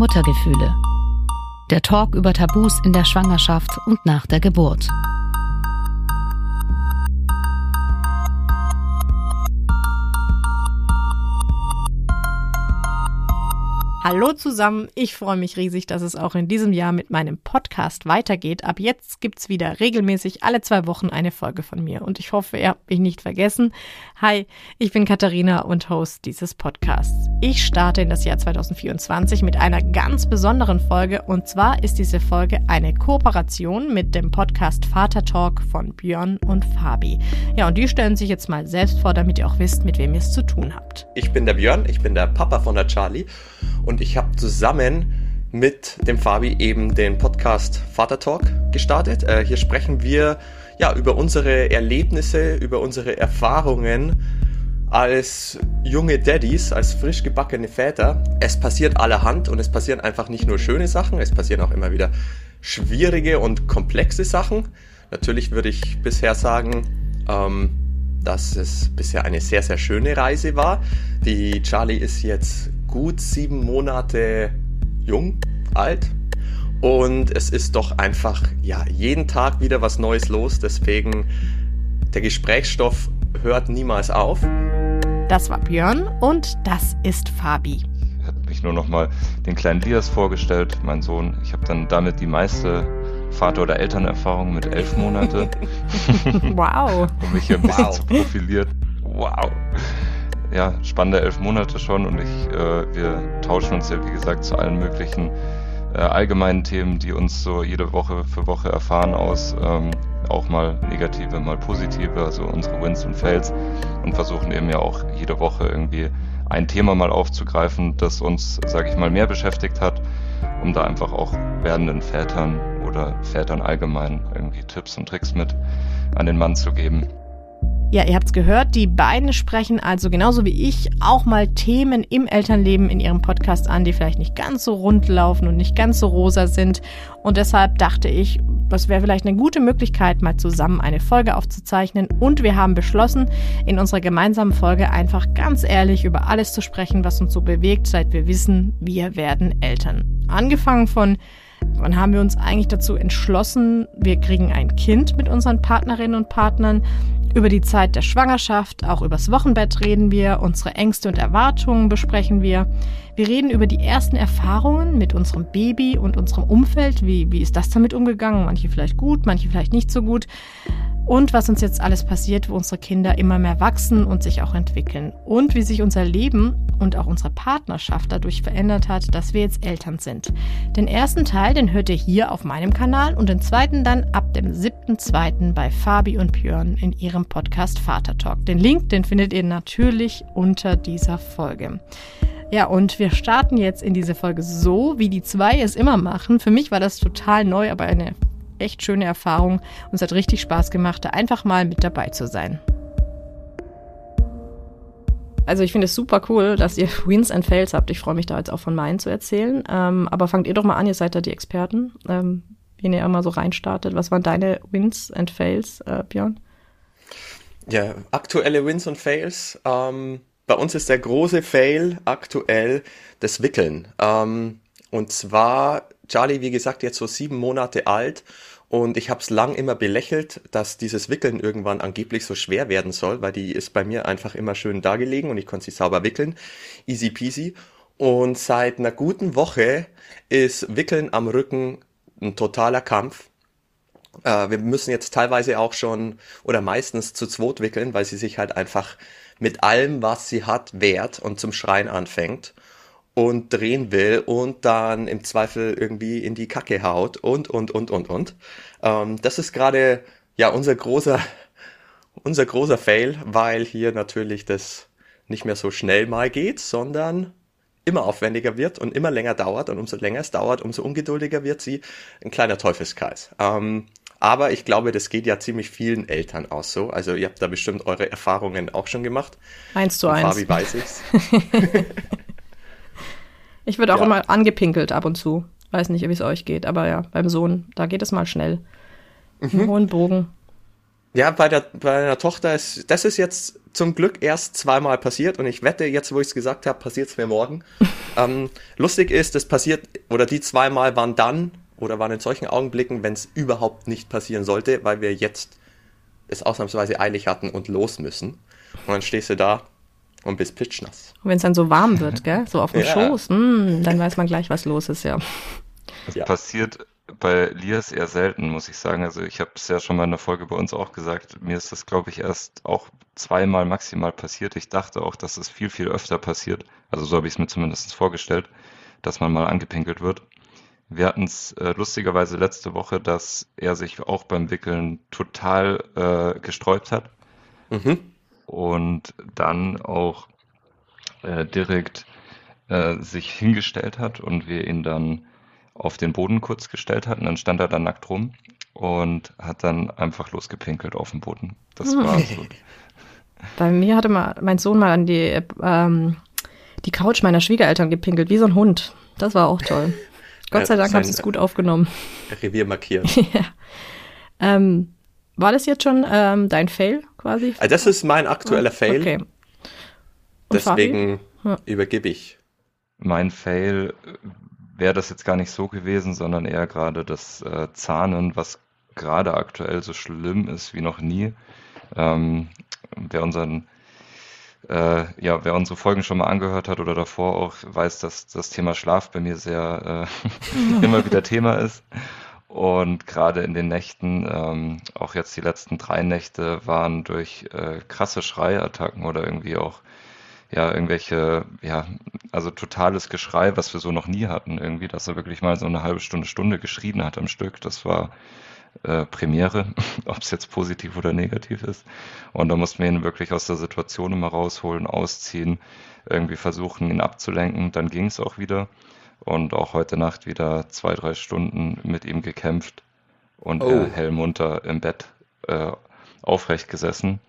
Muttergefühle. Der Talk über Tabus in der Schwangerschaft und nach der Geburt. Hallo zusammen, ich freue mich riesig, dass es auch in diesem Jahr mit meinem Podcast weitergeht. Ab jetzt gibt es wieder regelmäßig alle zwei Wochen eine Folge von mir und ich hoffe, ihr habt mich nicht vergessen. Hi, ich bin Katharina und Host dieses Podcasts. Ich starte in das Jahr 2024 mit einer ganz besonderen Folge und zwar ist diese Folge eine Kooperation mit dem Podcast Vater Talk von Björn und Fabi. Ja, und die stellen sich jetzt mal selbst vor, damit ihr auch wisst, mit wem ihr es zu tun habt. Ich bin der Björn, ich bin der Papa von der Charlie und ich habe zusammen mit dem Fabi eben den Podcast Vater Talk gestartet. Äh, hier sprechen wir ja über unsere Erlebnisse, über unsere Erfahrungen als junge Daddies, als frisch gebackene Väter. Es passiert allerhand und es passieren einfach nicht nur schöne Sachen, es passieren auch immer wieder schwierige und komplexe Sachen. Natürlich würde ich bisher sagen, ähm, dass es bisher eine sehr, sehr schöne Reise war. Die Charlie ist jetzt gut sieben Monate jung, alt. Und es ist doch einfach, ja, jeden Tag wieder was Neues los. Deswegen, der Gesprächsstoff hört niemals auf. Das war Björn und das ist Fabi. Ich habe mich nur noch mal den kleinen Lias vorgestellt, mein Sohn. Ich habe dann damit die meiste Vater- oder Elternerfahrung mit elf Monaten. wow. um mich hier ein bisschen wow. zu profilieren. Wow ja, spannende elf Monate schon und ich, äh, wir tauschen uns ja wie gesagt zu allen möglichen äh, allgemeinen Themen, die uns so jede Woche für Woche erfahren aus, ähm, auch mal negative, mal positive, also unsere Wins und Fails und versuchen eben ja auch jede Woche irgendwie ein Thema mal aufzugreifen, das uns, sage ich mal, mehr beschäftigt hat, um da einfach auch werdenden Vätern oder Vätern allgemein irgendwie Tipps und Tricks mit an den Mann zu geben. Ja, ihr habt's gehört, die beiden sprechen also genauso wie ich auch mal Themen im Elternleben in ihrem Podcast an, die vielleicht nicht ganz so rund laufen und nicht ganz so rosa sind. Und deshalb dachte ich, das wäre vielleicht eine gute Möglichkeit, mal zusammen eine Folge aufzuzeichnen. Und wir haben beschlossen, in unserer gemeinsamen Folge einfach ganz ehrlich über alles zu sprechen, was uns so bewegt, seit wir wissen, wir werden Eltern. Angefangen von Wann haben wir uns eigentlich dazu entschlossen, wir kriegen ein Kind mit unseren Partnerinnen und Partnern? Über die Zeit der Schwangerschaft, auch übers Wochenbett reden wir, unsere Ängste und Erwartungen besprechen wir. Wir reden über die ersten Erfahrungen mit unserem Baby und unserem Umfeld. Wie, wie ist das damit umgegangen? Manche vielleicht gut, manche vielleicht nicht so gut und was uns jetzt alles passiert, wo unsere Kinder immer mehr wachsen und sich auch entwickeln und wie sich unser Leben und auch unsere Partnerschaft dadurch verändert hat, dass wir jetzt Eltern sind. Den ersten Teil, den hört ihr hier auf meinem Kanal und den zweiten dann ab dem 7.2. bei Fabi und Björn in ihrem Podcast Vater Talk. Den Link, den findet ihr natürlich unter dieser Folge. Ja, und wir starten jetzt in diese Folge so, wie die zwei es immer machen. Für mich war das total neu, aber eine echt schöne Erfahrung und es hat richtig Spaß gemacht, da einfach mal mit dabei zu sein. Also ich finde es super cool, dass ihr Wins and Fails habt. Ich freue mich da jetzt auch von meinen zu erzählen. Ähm, aber fangt ihr doch mal an, ihr seid da die Experten. Ähm, wenn ihr immer so reinstartet, was waren deine Wins and Fails, äh, Björn? Ja, aktuelle Wins und Fails. Ähm, bei uns ist der große Fail aktuell das Wickeln. Ähm, und zwar, Charlie, wie gesagt, jetzt so sieben Monate alt und ich habe es lang immer belächelt, dass dieses Wickeln irgendwann angeblich so schwer werden soll, weil die ist bei mir einfach immer schön dargelegen und ich konnte sie sauber wickeln. Easy peasy. Und seit einer guten Woche ist Wickeln am Rücken ein totaler Kampf. Äh, wir müssen jetzt teilweise auch schon oder meistens zu zweit wickeln, weil sie sich halt einfach mit allem, was sie hat, wehrt und zum Schreien anfängt und drehen will und dann im Zweifel irgendwie in die Kacke haut und, und, und, und, und. Ähm, das ist gerade, ja, unser großer, unser großer Fail, weil hier natürlich das nicht mehr so schnell mal geht, sondern immer aufwendiger wird und immer länger dauert und umso länger es dauert, umso ungeduldiger wird sie. Ein kleiner Teufelskreis. Ähm, aber ich glaube, das geht ja ziemlich vielen Eltern auch so. Also ihr habt da bestimmt eure Erfahrungen auch schon gemacht. Eins zu eins. Fabi weiß ich's. Ich würde auch ja. immer angepinkelt ab und zu. Weiß nicht, wie es euch geht, aber ja, beim Sohn, da geht es mal schnell. Mhm. Hohen Bogen. Ja, bei der, bei der Tochter ist, das ist jetzt zum Glück erst zweimal passiert und ich wette, jetzt wo ich es gesagt habe, passiert es mir morgen. ähm, lustig ist, das passiert, oder die zweimal waren dann, oder waren in solchen Augenblicken, wenn es überhaupt nicht passieren sollte, weil wir jetzt es ausnahmsweise eilig hatten und los müssen. Und dann stehst du da und bist pitschnass. Und wenn es dann so warm wird, gell? So auf dem ja. Schoß, mh, hm, dann weiß man gleich, was los ist, ja. Das ja. passiert bei Lias eher selten, muss ich sagen. Also ich habe es ja schon mal in der Folge bei uns auch gesagt. Mir ist das, glaube ich, erst auch zweimal maximal passiert. Ich dachte auch, dass es viel, viel öfter passiert. Also so habe ich es mir zumindest vorgestellt, dass man mal angepinkelt wird. Wir hatten es äh, lustigerweise letzte Woche, dass er sich auch beim Wickeln total äh, gesträubt hat. Mhm. Und dann auch äh, direkt äh, sich hingestellt hat und wir ihn dann auf den Boden kurz gestellt hatten. Dann stand er da nackt rum und hat dann einfach losgepinkelt auf dem Boden. Das war so. Bei mir hatte mal mein Sohn mal an die, ähm, die Couch meiner Schwiegereltern gepinkelt, wie so ein Hund. Das war auch toll. Gott sei Dank haben sie es gut aufgenommen. Revier markieren. ja. Ähm, war das jetzt schon ähm, dein Fail quasi? Also das ist mein aktueller Fail. Okay. Deswegen ja. übergebe ich. Mein Fail wäre das jetzt gar nicht so gewesen, sondern eher gerade das äh, Zahnen, was gerade aktuell so schlimm ist wie noch nie. Ähm, wer unseren äh, ja, wer unsere Folgen schon mal angehört hat oder davor auch weiß, dass das Thema Schlaf bei mir sehr äh, immer wieder Thema ist. Und gerade in den Nächten, ähm, auch jetzt die letzten drei Nächte, waren durch äh, krasse Schreiattacken oder irgendwie auch ja, irgendwelche, ja, also totales Geschrei, was wir so noch nie hatten, irgendwie, dass er wirklich mal so eine halbe Stunde, Stunde geschrien hat am Stück. Das war äh, Premiere, ob es jetzt positiv oder negativ ist. Und da mussten wir ihn wirklich aus der Situation immer rausholen, ausziehen, irgendwie versuchen, ihn abzulenken. Dann ging es auch wieder. Und auch heute Nacht wieder zwei, drei Stunden mit ihm gekämpft und oh. er hellmunter im Bett äh, aufrecht gesessen.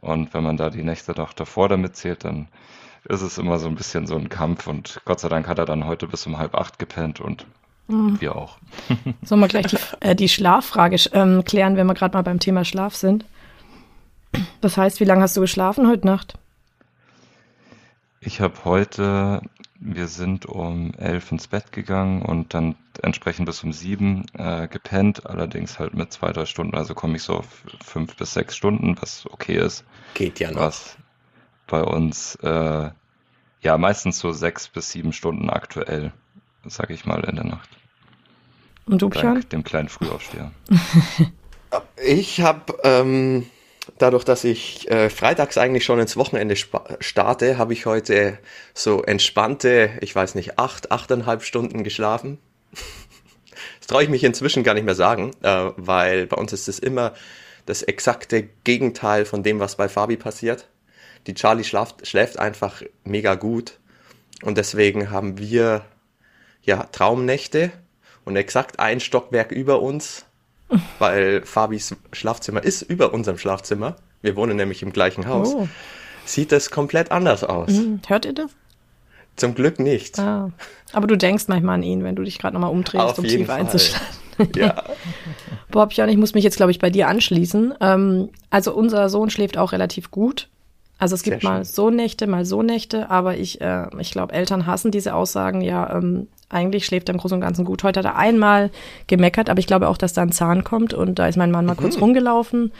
Und wenn man da die Nächte noch davor damit zählt, dann ist es immer so ein bisschen so ein Kampf. Und Gott sei Dank hat er dann heute bis um halb acht gepennt und mhm. wir auch. Sollen wir gleich die, äh, die Schlaffrage ähm, klären, wenn wir gerade mal beim Thema Schlaf sind? Das heißt, wie lange hast du geschlafen heute Nacht? Ich habe heute wir sind um elf ins Bett gegangen und dann entsprechend bis um sieben äh, gepennt, allerdings halt mit zwei, drei Stunden. Also komme ich so auf fünf bis sechs Stunden, was okay ist. Geht ja noch. Was bei uns äh, ja meistens so sechs bis sieben Stunden aktuell, sage ich mal, in der Nacht. Und du, Björn? Dem kleinen Frühaufsteher. ich habe ähm, dadurch, dass ich äh, freitags eigentlich schon ins Wochenende starte, habe ich heute so entspannte, ich weiß nicht, acht, achteinhalb Stunden geschlafen. das traue ich mich inzwischen gar nicht mehr sagen, äh, weil bei uns ist es immer das exakte Gegenteil von dem, was bei Fabi passiert. Die Charlie schlaft, schläft einfach mega gut und deswegen haben wir ja Traumnächte und exakt ein Stockwerk über uns weil Fabis Schlafzimmer ist über unserem Schlafzimmer. Wir wohnen nämlich im gleichen Haus. Oh. Sieht das komplett anders aus. Mhm. Hört ihr das? Zum Glück nicht. Ah. Aber du denkst manchmal an ihn, wenn du dich gerade nochmal umdrehst, Auf um tief einzuschlafen. Ja. Bob, Jan, ich muss mich jetzt, glaube ich, bei dir anschließen. Ähm, also unser Sohn schläft auch relativ gut. Also es gibt mal so Nächte, mal so Nächte, aber ich, äh, ich glaube, Eltern hassen diese Aussagen, ja, ähm, eigentlich schläft er im Großen und Ganzen gut. Heute hat er einmal gemeckert, aber ich glaube auch, dass da ein Zahn kommt und da ist mein Mann mal mhm. kurz rumgelaufen.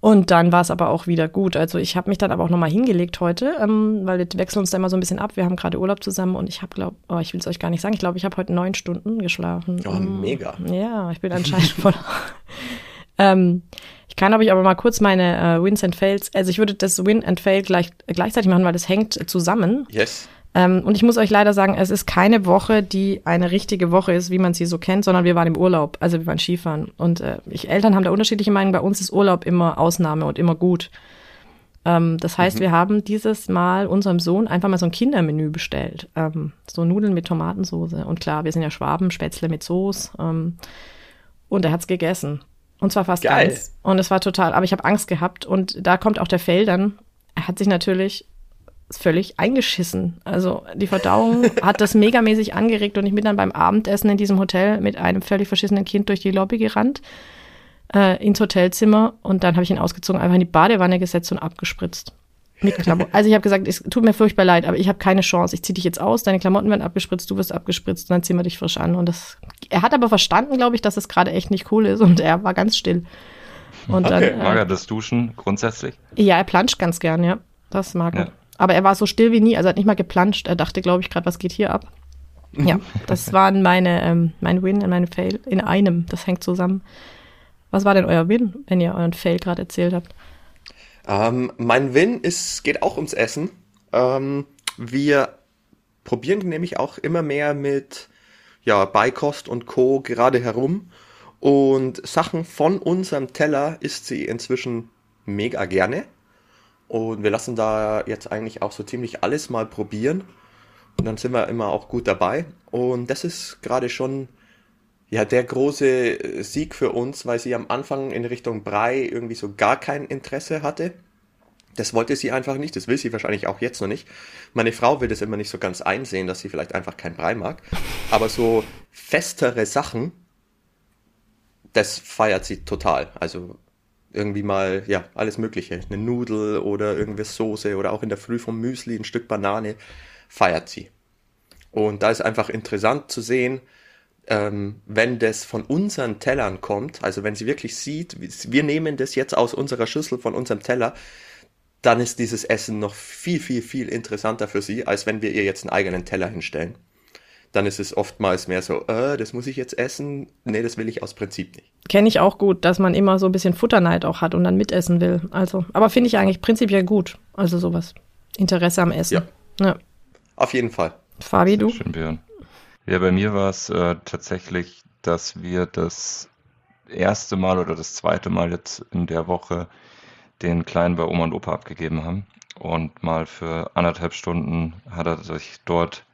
Und dann war es aber auch wieder gut. Also ich habe mich dann aber auch nochmal hingelegt heute, ähm, weil wir wechseln uns da immer so ein bisschen ab. Wir haben gerade Urlaub zusammen und ich habe, glaube oh, ich will es euch gar nicht sagen, ich glaube, ich habe heute neun Stunden geschlafen. Oh, mega. Ja, ich bin anscheinend voll. ähm, ich kann aber, ich aber mal kurz meine äh, Wins and Fails, also ich würde das Win and Fail gleich, gleichzeitig machen, weil das hängt zusammen. Yes. Ähm, und ich muss euch leider sagen, es ist keine Woche, die eine richtige Woche ist, wie man sie so kennt, sondern wir waren im Urlaub, also wir waren Skifahren. Und äh, ich, Eltern haben da unterschiedliche Meinungen. Bei uns ist Urlaub immer Ausnahme und immer gut. Ähm, das heißt, mhm. wir haben dieses Mal unserem Sohn einfach mal so ein Kindermenü bestellt. Ähm, so Nudeln mit Tomatensauce. Und klar, wir sind ja Schwaben, Spätzle mit Soße. Ähm, und er hat's gegessen. Und zwar fast Geil. ganz. Und es war total, aber ich habe Angst gehabt. Und da kommt auch der Fail dann. Er hat sich natürlich völlig eingeschissen. Also die Verdauung hat das megamäßig angeregt und ich bin dann beim Abendessen in diesem Hotel mit einem völlig verschissenen Kind durch die Lobby gerannt. äh, ins Hotelzimmer und dann habe ich ihn ausgezogen, einfach in die Badewanne gesetzt und abgespritzt. Mit Klamotten. Also ich habe gesagt, es tut mir furchtbar leid, aber ich habe keine Chance. Ich ziehe dich jetzt aus, deine Klamotten werden abgespritzt, du wirst abgespritzt und dann ziehen wir dich frisch an. Und das, er hat aber verstanden, glaube ich, dass es gerade echt nicht cool ist und er war ganz still. Und okay. dann, äh, mag er das Duschen grundsätzlich? Ja, er planscht ganz gern, ja. Das mag er. Ja. Aber er war so still wie nie, also er hat nicht mal geplanscht. Er dachte, glaube ich, gerade, was geht hier ab? Ja, das waren meine, ähm, mein Win und mein Fail in einem. Das hängt zusammen. Was war denn euer Win, wenn ihr euren Fail gerade erzählt habt? Ähm, mein Win ist, geht auch ums Essen. Ähm, wir probieren nämlich auch immer mehr mit ja, Beikost und Co. gerade herum. Und Sachen von unserem Teller isst sie inzwischen mega gerne. Und wir lassen da jetzt eigentlich auch so ziemlich alles mal probieren. Und dann sind wir immer auch gut dabei. Und das ist gerade schon ja der große Sieg für uns, weil sie am Anfang in Richtung Brei irgendwie so gar kein Interesse hatte. Das wollte sie einfach nicht, das will sie wahrscheinlich auch jetzt noch nicht. Meine Frau will das immer nicht so ganz einsehen, dass sie vielleicht einfach kein Brei mag. Aber so festere Sachen, das feiert sie total. Also irgendwie mal, ja, alles Mögliche. Eine Nudel oder irgendwas Soße oder auch in der Früh vom Müsli ein Stück Banane feiert sie. Und da ist einfach interessant zu sehen, ähm, wenn das von unseren Tellern kommt, also wenn sie wirklich sieht, wir nehmen das jetzt aus unserer Schüssel von unserem Teller, dann ist dieses Essen noch viel, viel, viel interessanter für sie, als wenn wir ihr jetzt einen eigenen Teller hinstellen. Dann ist es oftmals mehr so, äh, das muss ich jetzt essen. Nee, das will ich aus Prinzip nicht. Kenne ich auch gut, dass man immer so ein bisschen Futterneid auch hat und dann mitessen will. Also, aber finde ich eigentlich prinzipiell gut. Also sowas. Interesse am Essen. Ja. ja. Auf jeden Fall. Fabi, du? Schön, Björn. Ja, bei mir war es äh, tatsächlich, dass wir das erste Mal oder das zweite Mal jetzt in der Woche den Kleinen bei Oma und Opa abgegeben haben. Und mal für anderthalb Stunden hat er sich dort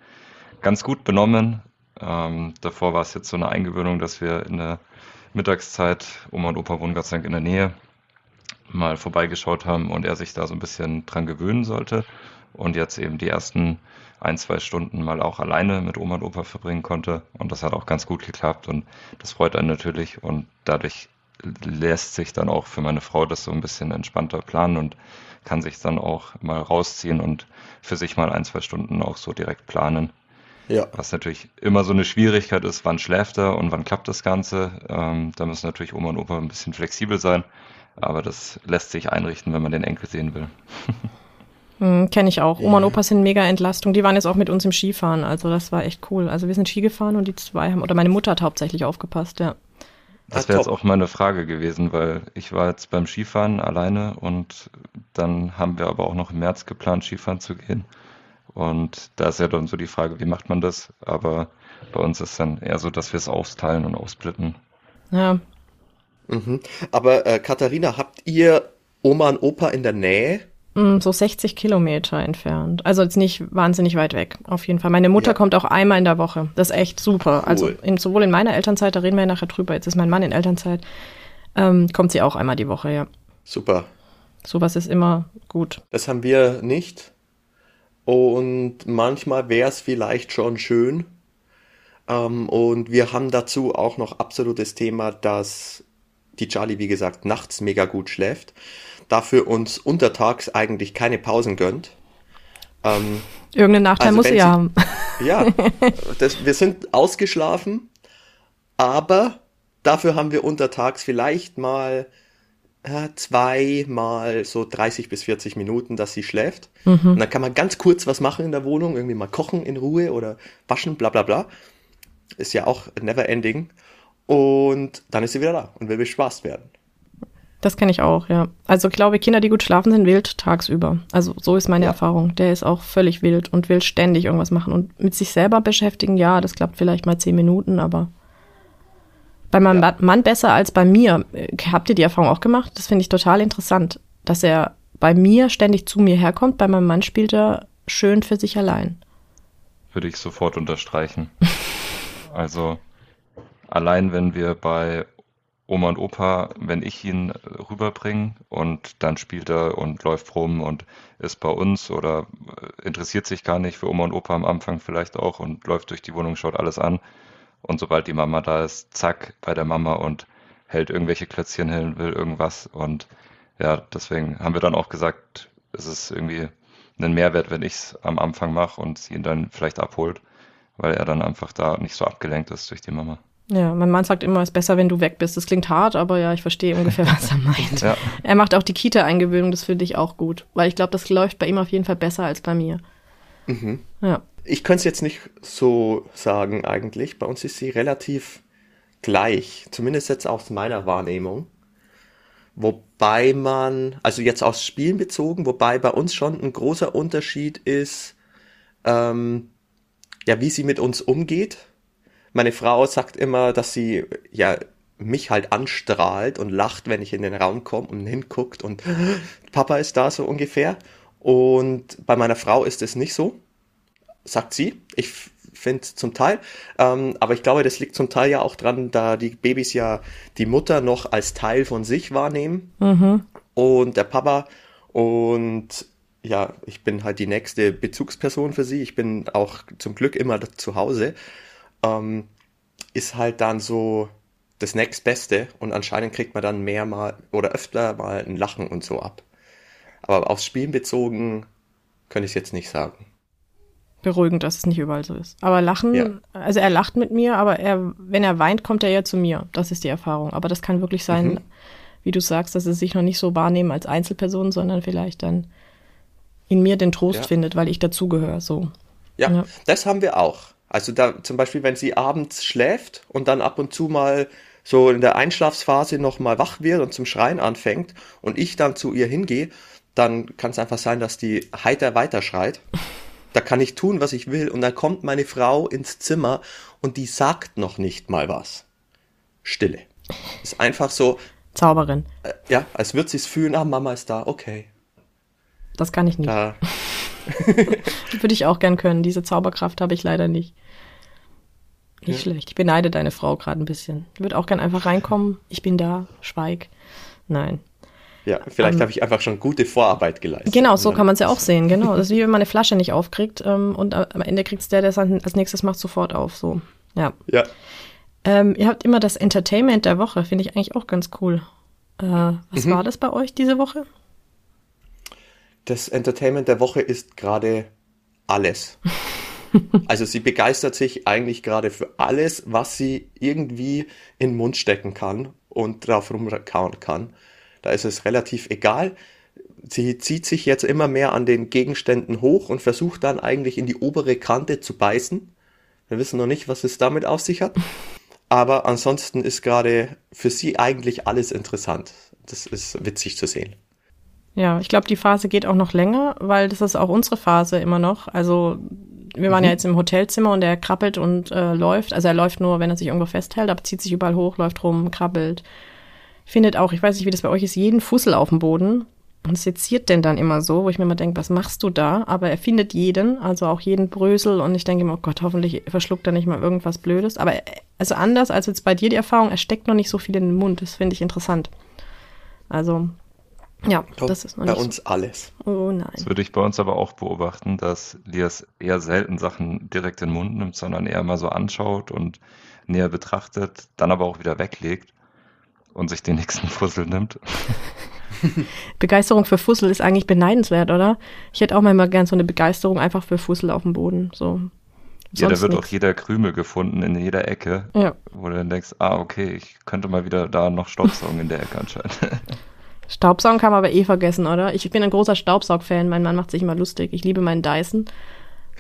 ganz gut benommen. Ähm, davor war es jetzt so eine Eingewöhnung, dass wir in der Mittagszeit, Oma und Opa wohnen Gott sei Dank in der Nähe, mal vorbeigeschaut haben und er sich da so ein bisschen dran gewöhnen sollte. Und jetzt eben die ersten ein, zwei Stunden mal auch alleine mit Oma und Opa verbringen konnte. Und das hat auch ganz gut geklappt und das freut einen natürlich. Und dadurch lässt sich dann auch für meine Frau das so ein bisschen entspannter planen und kann sich dann auch mal rausziehen und für sich mal ein, zwei Stunden auch so direkt planen. Ja. Was natürlich immer so eine Schwierigkeit ist, wann schläft er und wann klappt das Ganze. Ähm, da müssen natürlich Oma und Opa ein bisschen flexibel sein, aber das lässt sich einrichten, wenn man den Enkel sehen will. Hm, Kenne ich auch. Oma und Opa sind mega Entlastung. Die waren jetzt auch mit uns im Skifahren. Also das war echt cool. Also wir sind Ski gefahren und die zwei haben, oder meine Mutter hat hauptsächlich aufgepasst, ja. Das wäre jetzt auch meine Frage gewesen, weil ich war jetzt beim Skifahren alleine und dann haben wir aber auch noch im März geplant, Skifahren zu gehen. Und da ist ja dann so die Frage, wie macht man das? Aber bei uns ist dann eher so, dass wir es aufteilen und aussplitten. Ja. Mhm. Aber äh, Katharina, habt ihr Oma und Opa in der Nähe? Mm, so 60 Kilometer entfernt. Also jetzt nicht wahnsinnig weit weg, auf jeden Fall. Meine Mutter ja. kommt auch einmal in der Woche. Das ist echt super. Also cool. Also in, sowohl in meiner Elternzeit, da reden wir ja nachher drüber, jetzt ist mein Mann in Elternzeit, ähm, kommt sie auch einmal die Woche, ja. Super. Sowas ist immer gut. Das haben wir nicht. Und manchmal wäre es vielleicht schon schön. Ähm, und wir haben dazu auch noch absolutes Thema, dass die Charlie, wie gesagt, nachts mega gut schläft dafür uns untertags eigentlich keine Pausen gönnt. Ähm, Irgendeinen Nachteil also muss sie ja haben. Ja, das, wir sind ausgeschlafen, aber dafür haben wir untertags vielleicht mal äh, zweimal so 30 bis 40 Minuten, dass sie schläft. Mhm. Und dann kann man ganz kurz was machen in der Wohnung, irgendwie mal kochen in Ruhe oder waschen, bla bla bla. Ist ja auch never ending. Und dann ist sie wieder da und will bespaßt werden. Das kenne ich auch, ja. Also ich glaube, Kinder, die gut schlafen, sind wild tagsüber. Also so ist meine ja. Erfahrung. Der ist auch völlig wild und will ständig irgendwas machen. Und mit sich selber beschäftigen, ja, das klappt vielleicht mal zehn Minuten, aber bei meinem ja. Mann besser als bei mir. Habt ihr die Erfahrung auch gemacht? Das finde ich total interessant, dass er bei mir ständig zu mir herkommt. Bei meinem Mann spielt er schön für sich allein. Würde ich sofort unterstreichen. also allein wenn wir bei Oma und Opa, wenn ich ihn rüberbringe und dann spielt er und läuft rum und ist bei uns oder äh, interessiert sich gar nicht für Oma und Opa am Anfang vielleicht auch und läuft durch die Wohnung, schaut alles an. Und sobald die Mama da ist, zack, bei der Mama und hält irgendwelche Klötzchen hin, will irgendwas. Und ja, deswegen haben wir dann auch gesagt, es ist irgendwie ein Mehrwert, wenn ich es am Anfang mache und sie ihn dann vielleicht abholt, weil er dann einfach da nicht so abgelenkt ist durch die Mama. Ja, mein Mann sagt immer, es ist besser, wenn du weg bist. Das klingt hart, aber ja, ich verstehe ungefähr, was er meint. ja. Er macht auch die Kita-Eingewöhnung, das finde ich auch gut, weil ich glaube, das läuft bei ihm auf jeden Fall besser als bei mir. Mhm. Ja. Ich könnte es jetzt nicht so sagen eigentlich. Bei uns ist sie relativ gleich, zumindest jetzt aus meiner Wahrnehmung. Wobei man, also jetzt aus Spielen bezogen, wobei bei uns schon ein großer Unterschied ist, ähm, ja, wie sie mit uns umgeht. Meine Frau sagt immer, dass sie ja mich halt anstrahlt und lacht, wenn ich in den Raum komme und hinguckt und Papa ist da so ungefähr. Und bei meiner Frau ist es nicht so, sagt sie. Ich finde zum Teil. Ähm, aber ich glaube, das liegt zum Teil ja auch dran, da die Babys ja die Mutter noch als Teil von sich wahrnehmen mhm. und der Papa. Und ja, ich bin halt die nächste Bezugsperson für sie. Ich bin auch zum Glück immer zu Hause. Ähm, ist halt dann so das nächstbeste und anscheinend kriegt man dann mehr mal oder öfter mal ein Lachen und so ab. Aber aufs Spielen bezogen könnte ich es jetzt nicht sagen beruhigend, dass es nicht überall so ist. Aber lachen, ja. also er lacht mit mir, aber er, wenn er weint, kommt er ja zu mir. Das ist die Erfahrung. Aber das kann wirklich sein, mhm. wie du sagst, dass sie sich noch nicht so wahrnehmen als Einzelperson, sondern vielleicht dann in mir den Trost ja. findet, weil ich dazugehöre. So. Ja, ja, das haben wir auch. Also da zum Beispiel, wenn sie abends schläft und dann ab und zu mal so in der Einschlafsphase noch mal wach wird und zum Schreien anfängt und ich dann zu ihr hingehe, dann kann es einfach sein, dass die heiter weiterschreit. Da kann ich tun, was ich will. Und dann kommt meine Frau ins Zimmer und die sagt noch nicht mal was. Stille. Ist einfach so. Zauberin. Äh, ja, als würde sie es fühlen, ah, Mama ist da, okay. Das kann ich nicht. Da. Würde ich auch gern können. Diese Zauberkraft habe ich leider nicht. Nicht ja. schlecht. Ich beneide deine Frau gerade ein bisschen. Ich würde auch gern einfach reinkommen. Ich bin da, schweig. Nein. Ja, vielleicht ähm, habe ich einfach schon gute Vorarbeit geleistet. Genau, so kann man es ja auch sehen. Genau, das ist wie wenn man eine Flasche nicht aufkriegt ähm, und am Ende kriegt es der, der es als nächstes macht, sofort auf. So, ja. Ja. Ähm, ihr habt immer das Entertainment der Woche, finde ich eigentlich auch ganz cool. Äh, was mhm. war das bei euch diese Woche? Das Entertainment der Woche ist gerade alles. also sie begeistert sich eigentlich gerade für alles, was sie irgendwie in den Mund stecken kann und drauf rumkauen kann. Da ist es relativ egal. Sie zieht sich jetzt immer mehr an den Gegenständen hoch und versucht dann eigentlich in die obere Kante zu beißen. Wir wissen noch nicht, was es damit auf sich hat. Aber ansonsten ist gerade für sie eigentlich alles interessant. Das ist witzig zu sehen. Ja, ich glaube, die Phase geht auch noch länger, weil das ist auch unsere Phase immer noch. Also wir waren mhm. ja jetzt im Hotelzimmer und er krabbelt und äh, läuft. Also er läuft nur, wenn er sich irgendwo festhält, aber zieht sich überall hoch, läuft rum, krabbelt, findet auch, ich weiß nicht, wie das bei euch ist, jeden Fussel auf dem Boden und seziert den dann immer so, wo ich mir immer denke, was machst du da? Aber er findet jeden, also auch jeden Brösel und ich denke immer, oh Gott, hoffentlich verschluckt er nicht mal irgendwas Blödes. Aber also anders als jetzt bei dir die Erfahrung, er steckt noch nicht so viel in den Mund, das finde ich interessant. Also, ja, Kommt das ist noch bei nicht uns so. alles. Oh nein. Das würde ich bei uns aber auch beobachten, dass Lias eher selten Sachen direkt in den Mund nimmt, sondern eher mal so anschaut und näher betrachtet, dann aber auch wieder weglegt und sich den nächsten Fussel nimmt. Begeisterung für Fussel ist eigentlich beneidenswert, oder? Ich hätte auch mal gern so eine Begeisterung einfach für Fussel auf dem Boden. So. ja, da wird nix. auch jeder Krümel gefunden in jeder Ecke, ja. wo du dann denkst, ah, okay, ich könnte mal wieder da noch Staubsaugen in der Ecke anscheinend. Staubsaugen kann man aber eh vergessen, oder? Ich bin ein großer Staubsaug-Fan, mein Mann macht sich immer lustig. Ich liebe meinen Dyson.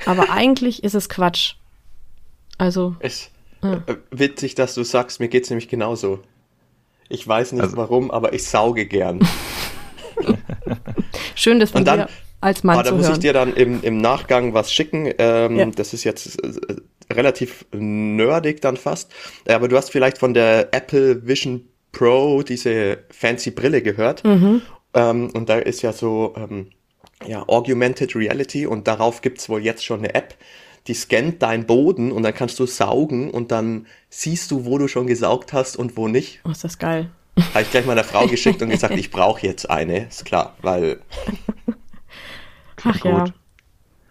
Aber eigentlich ist es Quatsch. Also. Es, ja. Äh, witzig, dass du sagst, mir geht es nämlich genauso. Ich weiß nicht also, warum, aber ich sauge gern. Schön, dass und dann, dir als Mann ah, da muss ich dir dann im, im Nachgang was schicken. Ähm, ja. Das ist jetzt äh, relativ nerdig dann fast. Aber du hast vielleicht von der Apple Vision Pro diese fancy Brille gehört. Mhm. Ähm, und da ist ja so ähm, ja, Augmented Reality und darauf gibt's wohl jetzt schon eine App, die scannt deinen Boden und dann kannst du saugen und dann siehst du, wo du schon gesaugt hast und wo nicht. Oh, ist das geil. Habe ich gleich meiner Frau geschickt und gesagt, ich brauche jetzt eine, ist klar, weil. Ach ja.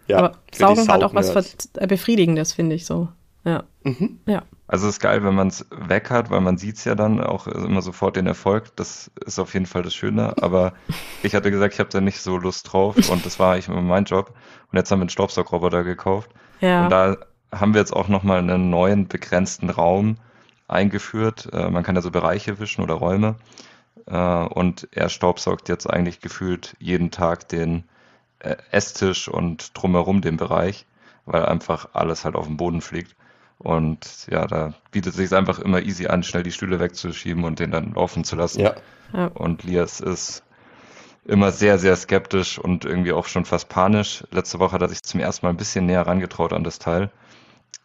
Ja, Aber Saugen hat auch was Befriedigendes, finde ich so. Ja. Mhm. Ja. Also es ist geil, wenn man es weg hat, weil man sieht es ja dann auch immer sofort den Erfolg. Das ist auf jeden Fall das Schöne. Aber ich hatte gesagt, ich habe da nicht so Lust drauf und das war eigentlich immer mein Job. Und jetzt haben wir einen Staubsaugroboter gekauft. Ja. Und da haben wir jetzt auch nochmal einen neuen begrenzten Raum eingeführt. Äh, man kann ja so Bereiche wischen oder Räume. Äh, und er staubsaugt jetzt eigentlich gefühlt jeden Tag den äh, Esstisch und drumherum den Bereich, weil einfach alles halt auf den Boden fliegt. Und ja, da bietet sich einfach immer easy an, schnell die Stühle wegzuschieben und den dann laufen zu lassen. Ja. ja. Und Lias ist immer sehr, sehr skeptisch und irgendwie auch schon fast panisch. Letzte Woche hat er sich zum ersten Mal ein bisschen näher rangetraut an das Teil.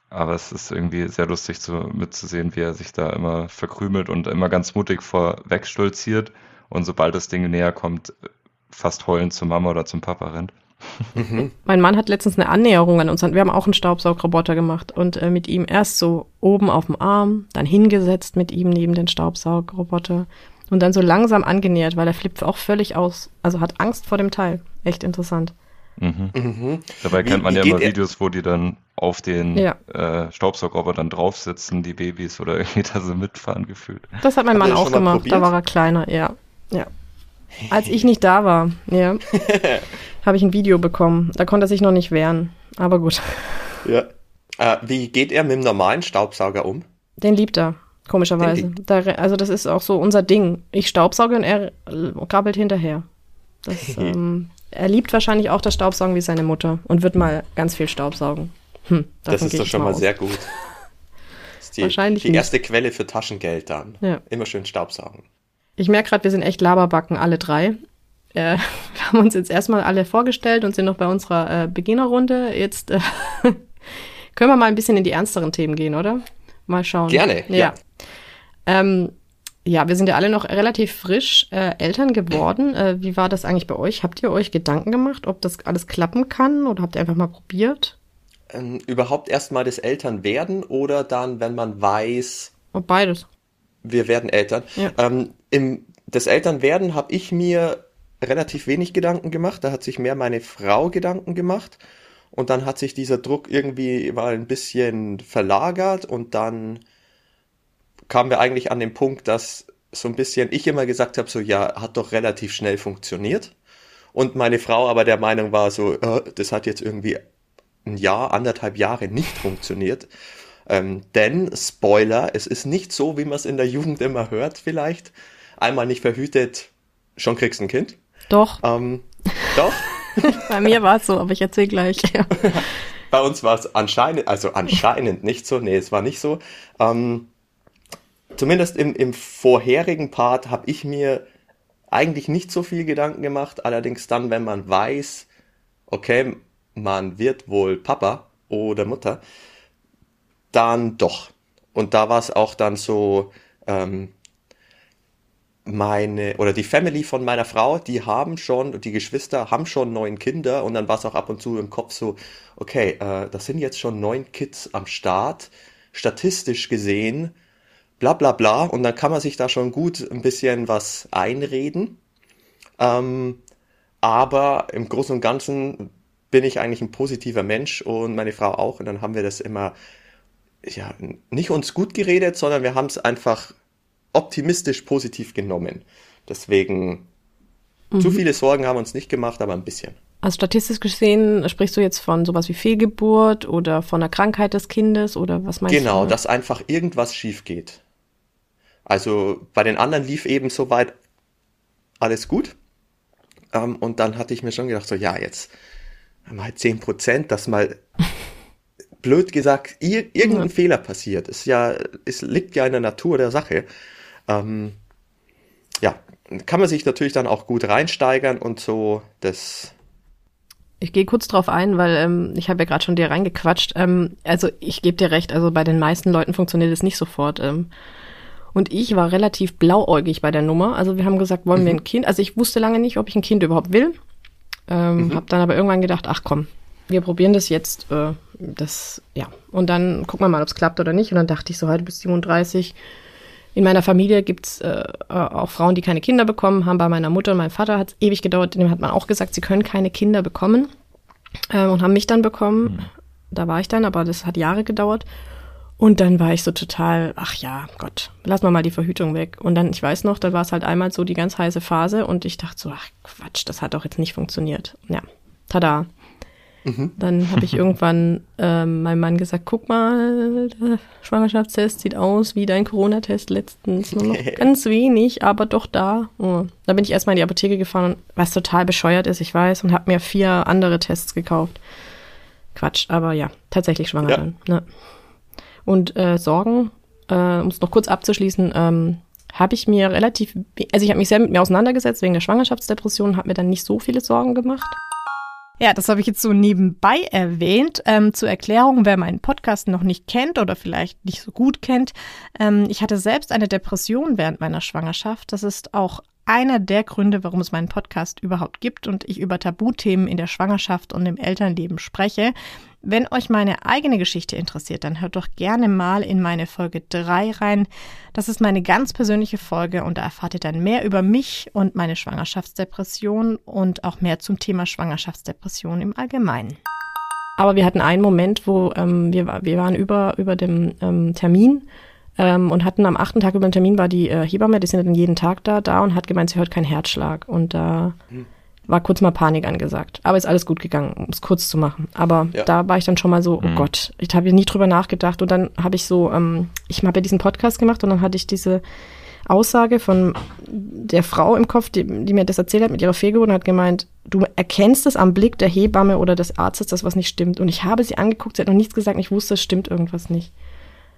Aber es ist irgendwie sehr lustig zu, mitzusehen, wie er sich da immer verkrümelt und immer ganz mutig vorweg stolziert und sobald das Ding näher kommt, fast heulend zur Mama oder zum Papa rennt. Mhm. Mein Mann hat letztens eine Annäherung an uns. Wir haben auch einen Staubsaugroboter gemacht und äh, mit ihm erst so oben auf dem Arm, dann hingesetzt mit ihm neben den Staubsaugroboter und dann so langsam angenähert, weil er flippt auch völlig aus. Also hat Angst vor dem Teil. Echt interessant. Mhm. Mhm. Dabei kennt man wie, wie ja immer Videos, wo die dann auf den ja. äh, Staubsaugroboter drauf sitzen, die Babys oder irgendwie da so mitfahren gefühlt. Das hat mein Mann auch gemacht, da war er kleiner, ja. ja. Als ich nicht da war, ja, habe ich ein Video bekommen. Da konnte er sich noch nicht wehren, aber gut. Ja. Äh, wie geht er mit dem normalen Staubsauger um? Den liebt er, komischerweise. Da, also das ist auch so unser Ding. Ich staubsauge und er krabbelt hinterher. Das, ähm, er liebt wahrscheinlich auch das Staubsaugen wie seine Mutter und wird mal ganz viel Staubsaugen. Hm, das ist doch schon mal, mal sehr gut. Das ist die, wahrscheinlich die erste Quelle für Taschengeld dann. Ja. Immer schön Staubsaugen. Ich merke gerade, wir sind echt Laberbacken, alle drei. Äh, wir haben uns jetzt erstmal alle vorgestellt und sind noch bei unserer äh, Beginnerrunde. Jetzt äh, können wir mal ein bisschen in die ernsteren Themen gehen, oder? Mal schauen. Gerne, ja. ja. Ähm, ja, wir sind ja alle noch relativ frisch äh, Eltern geworden. Äh, wie war das eigentlich bei euch? Habt ihr euch Gedanken gemacht, ob das alles klappen kann oder habt ihr einfach mal probiert? Ähm, überhaupt erstmal das Elternwerden oder dann, wenn man weiß. Ob beides. Wir werden Eltern. Ja. Ähm, Im das Elternwerden habe ich mir relativ wenig Gedanken gemacht. Da hat sich mehr meine Frau Gedanken gemacht. Und dann hat sich dieser Druck irgendwie mal ein bisschen verlagert und dann kamen wir eigentlich an den Punkt, dass so ein bisschen ich immer gesagt habe, so ja, hat doch relativ schnell funktioniert. Und meine Frau aber der Meinung war so, äh, das hat jetzt irgendwie ein Jahr, anderthalb Jahre nicht funktioniert. Ähm, denn, Spoiler, es ist nicht so, wie man es in der Jugend immer hört vielleicht. Einmal nicht verhütet, schon kriegst ein Kind. Doch. Ähm, doch. Bei mir war es so, aber ich erzähle gleich. Ja. Bei uns war es anscheinend, also anscheinend nicht so. Nee, es war nicht so. Ähm, zumindest im, im vorherigen Part habe ich mir eigentlich nicht so viel Gedanken gemacht. Allerdings dann, wenn man weiß, okay, man wird wohl Papa oder Mutter, dann doch. Und da war es auch dann so, ähm, meine oder die Family von meiner Frau, die haben schon, die Geschwister haben schon neun Kinder und dann war es auch ab und zu im Kopf so, okay, äh, das sind jetzt schon neun Kids am Start, statistisch gesehen bla bla bla. Und dann kann man sich da schon gut ein bisschen was einreden. Ähm, aber im Großen und Ganzen bin ich eigentlich ein positiver Mensch und meine Frau auch. Und dann haben wir das immer, ja, nicht uns gut geredet, sondern wir haben es einfach optimistisch positiv genommen. Deswegen, mhm. zu viele Sorgen haben wir uns nicht gemacht, aber ein bisschen. Also statistisch gesehen sprichst du jetzt von sowas wie Fehlgeburt oder von einer Krankheit des Kindes oder was meinst genau, du? Genau, dass einfach irgendwas schief geht. Also bei den anderen lief eben soweit alles gut. Ähm, und dann hatte ich mir schon gedacht, so ja, jetzt mal 10 Prozent, dass mal blöd gesagt ir irgendein ja. Fehler passiert. Es ja, es liegt ja in der Natur der Sache. Ähm, ja, kann man sich natürlich dann auch gut reinsteigern und so das. Ich gehe kurz drauf ein, weil ähm, ich habe ja gerade schon dir reingequatscht. Ähm, also ich gebe dir recht, also bei den meisten Leuten funktioniert es nicht sofort. Ähm, und ich war relativ blauäugig bei der Nummer. Also wir haben gesagt, wollen mhm. wir ein Kind? Also ich wusste lange nicht, ob ich ein Kind überhaupt will. Ähm, mhm. Hab dann aber irgendwann gedacht, ach komm, wir probieren das jetzt. Äh, das, ja. Und dann gucken wir mal, ob es klappt oder nicht. Und dann dachte ich so, heute bis 37. In meiner Familie gibt's äh, auch Frauen, die keine Kinder bekommen haben. Bei meiner Mutter und meinem Vater hat es ewig gedauert. Dem hat man auch gesagt, sie können keine Kinder bekommen. Äh, und haben mich dann bekommen. Mhm. Da war ich dann, aber das hat Jahre gedauert. Und dann war ich so total, ach ja, Gott, lass mal mal die Verhütung weg. Und dann, ich weiß noch, da war es halt einmal so die ganz heiße Phase und ich dachte so, ach Quatsch, das hat doch jetzt nicht funktioniert. Ja, tada. Mhm. Dann habe ich irgendwann ähm, meinem Mann gesagt, guck mal, der Schwangerschaftstest sieht aus wie dein Corona-Test letztens. Nur noch ganz wenig, aber doch da. Oh. Da bin ich erstmal in die Apotheke gefahren, was total bescheuert ist, ich weiß, und habe mir vier andere Tests gekauft. Quatsch, aber ja, tatsächlich schwanger ja. dann. Ne? Und äh, Sorgen, äh, um es noch kurz abzuschließen, ähm, habe ich mir relativ, also ich habe mich sehr mit mir auseinandergesetzt wegen der Schwangerschaftsdepression, habe mir dann nicht so viele Sorgen gemacht. Ja, das habe ich jetzt so nebenbei erwähnt. Ähm, zur Erklärung, wer meinen Podcast noch nicht kennt oder vielleicht nicht so gut kennt. Ähm, ich hatte selbst eine Depression während meiner Schwangerschaft. Das ist auch einer der Gründe, warum es meinen Podcast überhaupt gibt und ich über Tabuthemen in der Schwangerschaft und im Elternleben spreche. Wenn euch meine eigene Geschichte interessiert, dann hört doch gerne mal in meine Folge 3 rein. Das ist meine ganz persönliche Folge und da erfahrt ihr dann mehr über mich und meine Schwangerschaftsdepression und auch mehr zum Thema Schwangerschaftsdepression im Allgemeinen. Aber wir hatten einen Moment, wo ähm, wir, wir waren über, über dem ähm, Termin ähm, und hatten am achten Tag über den Termin war die äh, Hebamme, die sind dann jeden Tag da, da und hat gemeint, sie hört keinen Herzschlag. Und da hm war kurz mal Panik angesagt. Aber ist alles gut gegangen, um es kurz zu machen. Aber ja. da war ich dann schon mal so, oh mhm. Gott, ich habe nie drüber nachgedacht. Und dann habe ich so, ähm, ich habe ja diesen Podcast gemacht und dann hatte ich diese Aussage von der Frau im Kopf, die, die mir das erzählt hat mit ihrer Fehlgeburt und hat gemeint, du erkennst es am Blick der Hebamme oder des Arztes, dass was nicht stimmt. Und ich habe sie angeguckt, sie hat noch nichts gesagt und ich wusste, es stimmt irgendwas nicht.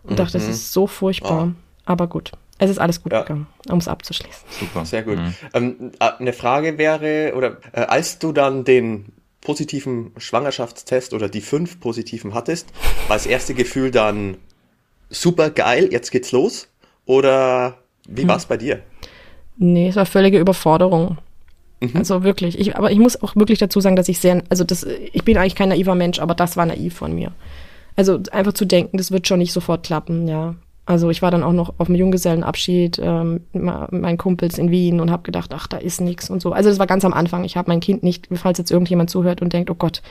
Und mhm. dachte, das ist so furchtbar. Oh. Aber gut. Es ist alles gut ja. gegangen, um es abzuschließen. Super. Sehr gut. Mhm. Ähm, äh, eine Frage wäre, oder äh, als du dann den positiven Schwangerschaftstest oder die fünf positiven hattest, war das erste Gefühl dann super geil, jetzt geht's los? Oder wie hm. war es bei dir? Nee, es war völlige Überforderung. Mhm. Also wirklich. Ich, aber ich muss auch wirklich dazu sagen, dass ich sehr, also das, ich bin eigentlich kein naiver Mensch, aber das war naiv von mir. Also einfach zu denken, das wird schon nicht sofort klappen, ja. Also ich war dann auch noch auf dem Junggesellenabschied ähm, mit meinen Kumpels in Wien und habe gedacht, ach, da ist nichts und so. Also das war ganz am Anfang. Ich habe mein Kind nicht, falls jetzt irgendjemand zuhört und denkt, oh Gott,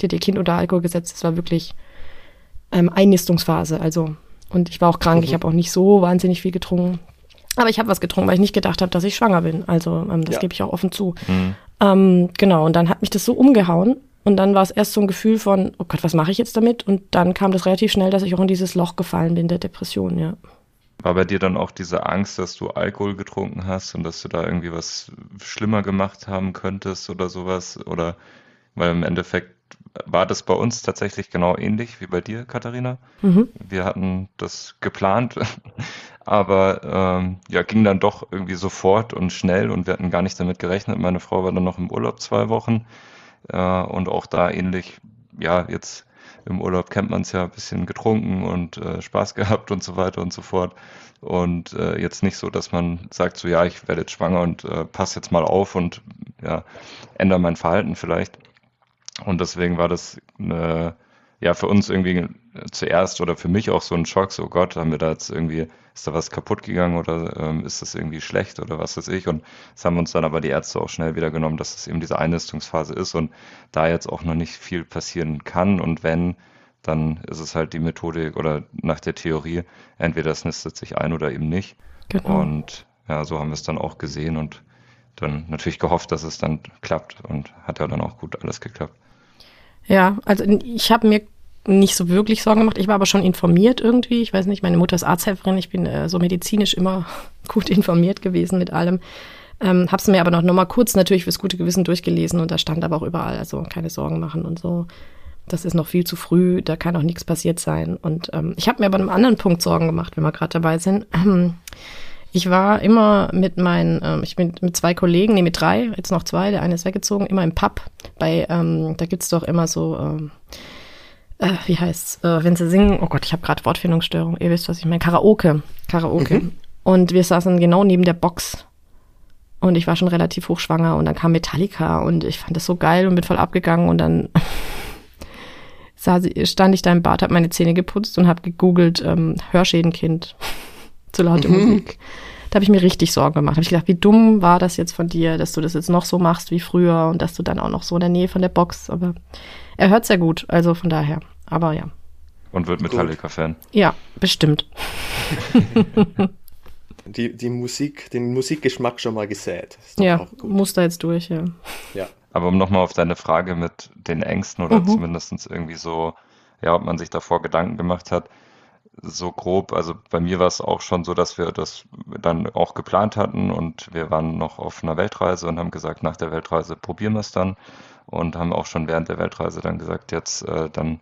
die hat ihr Kind unter Alkohol gesetzt, das war wirklich ähm, Einnistungsphase. Also und ich war auch krank, mhm. ich habe auch nicht so wahnsinnig viel getrunken. Aber ich habe was getrunken, weil ich nicht gedacht habe, dass ich schwanger bin. Also ähm, das ja. gebe ich auch offen zu. Mhm. Ähm, genau, und dann hat mich das so umgehauen und dann war es erst so ein Gefühl von, oh Gott, was mache ich jetzt damit? Und dann kam das relativ schnell, dass ich auch in dieses Loch gefallen bin der Depression, ja. War bei dir dann auch diese Angst, dass du Alkohol getrunken hast und dass du da irgendwie was schlimmer gemacht haben könntest oder sowas? Oder weil im Endeffekt war das bei uns tatsächlich genau ähnlich wie bei dir, Katharina. Mhm. Wir hatten das geplant, aber ähm, ja, ging dann doch irgendwie sofort und schnell und wir hatten gar nicht damit gerechnet. Meine Frau war dann noch im Urlaub zwei Wochen äh, und auch da ähnlich, ja, jetzt im Urlaub kennt man es ja ein bisschen getrunken und äh, Spaß gehabt und so weiter und so fort. Und äh, jetzt nicht so, dass man sagt, so ja, ich werde jetzt schwanger und äh, passe jetzt mal auf und ja, ändere mein Verhalten vielleicht. Und deswegen war das eine, ja für uns irgendwie zuerst oder für mich auch so ein Schock, so Gott, haben wir da jetzt irgendwie ist da was kaputt gegangen oder ähm, ist das irgendwie schlecht oder was weiß ich. Und das haben uns dann aber die Ärzte auch schnell wieder genommen, dass es eben diese Einnistungsphase ist und da jetzt auch noch nicht viel passieren kann. Und wenn, dann ist es halt die Methodik oder nach der Theorie, entweder es nistet sich ein oder eben nicht. Genau. Und ja, so haben wir es dann auch gesehen und dann natürlich gehofft, dass es dann klappt und hat ja dann auch gut alles geklappt. Ja, also ich habe mir nicht so wirklich Sorgen gemacht. Ich war aber schon informiert irgendwie. Ich weiß nicht, meine Mutter ist Arzthelferin. Ich bin äh, so medizinisch immer gut informiert gewesen mit allem. Ähm, hab's mir aber noch, noch mal kurz natürlich fürs gute Gewissen durchgelesen und da stand aber auch überall, also keine Sorgen machen und so. Das ist noch viel zu früh, da kann auch nichts passiert sein. Und ähm, ich habe mir aber einem anderen Punkt Sorgen gemacht, wenn wir gerade dabei sind. Ich war immer mit meinen, ähm, ich bin mit zwei Kollegen, nee, mit drei, jetzt noch zwei, der eine ist weggezogen, immer im Pub. Bei, ähm, da gibt's doch immer so ähm, äh, wie heißt äh, wenn sie singen, oh Gott, ich habe gerade Wortfindungsstörung, ihr wisst, was ich meine, Karaoke, Karaoke. Mhm. Und wir saßen genau neben der Box. Und ich war schon relativ hochschwanger und dann kam Metallica und ich fand das so geil und bin voll abgegangen und dann stand ich da im Bad, habe meine Zähne geputzt und habe gegoogelt ähm, Hörschädenkind zu laute mhm. Musik. Da habe ich mir richtig Sorgen gemacht. Habe ich gedacht, wie dumm war das jetzt von dir, dass du das jetzt noch so machst wie früher und dass du dann auch noch so in der Nähe von der Box. Aber er hört sehr gut, also von daher. Aber ja. Und wird Metallica-Fan. Ja, bestimmt. die, die Musik, den Musikgeschmack schon mal gesät. Ja, muss da jetzt durch, ja. Ja. Aber um nochmal auf deine Frage mit den Ängsten oder mhm. zumindest irgendwie so, ja, ob man sich davor Gedanken gemacht hat, so grob, also bei mir war es auch schon so, dass wir das dann auch geplant hatten und wir waren noch auf einer Weltreise und haben gesagt, nach der Weltreise probieren wir es dann und haben auch schon während der Weltreise dann gesagt, jetzt äh, dann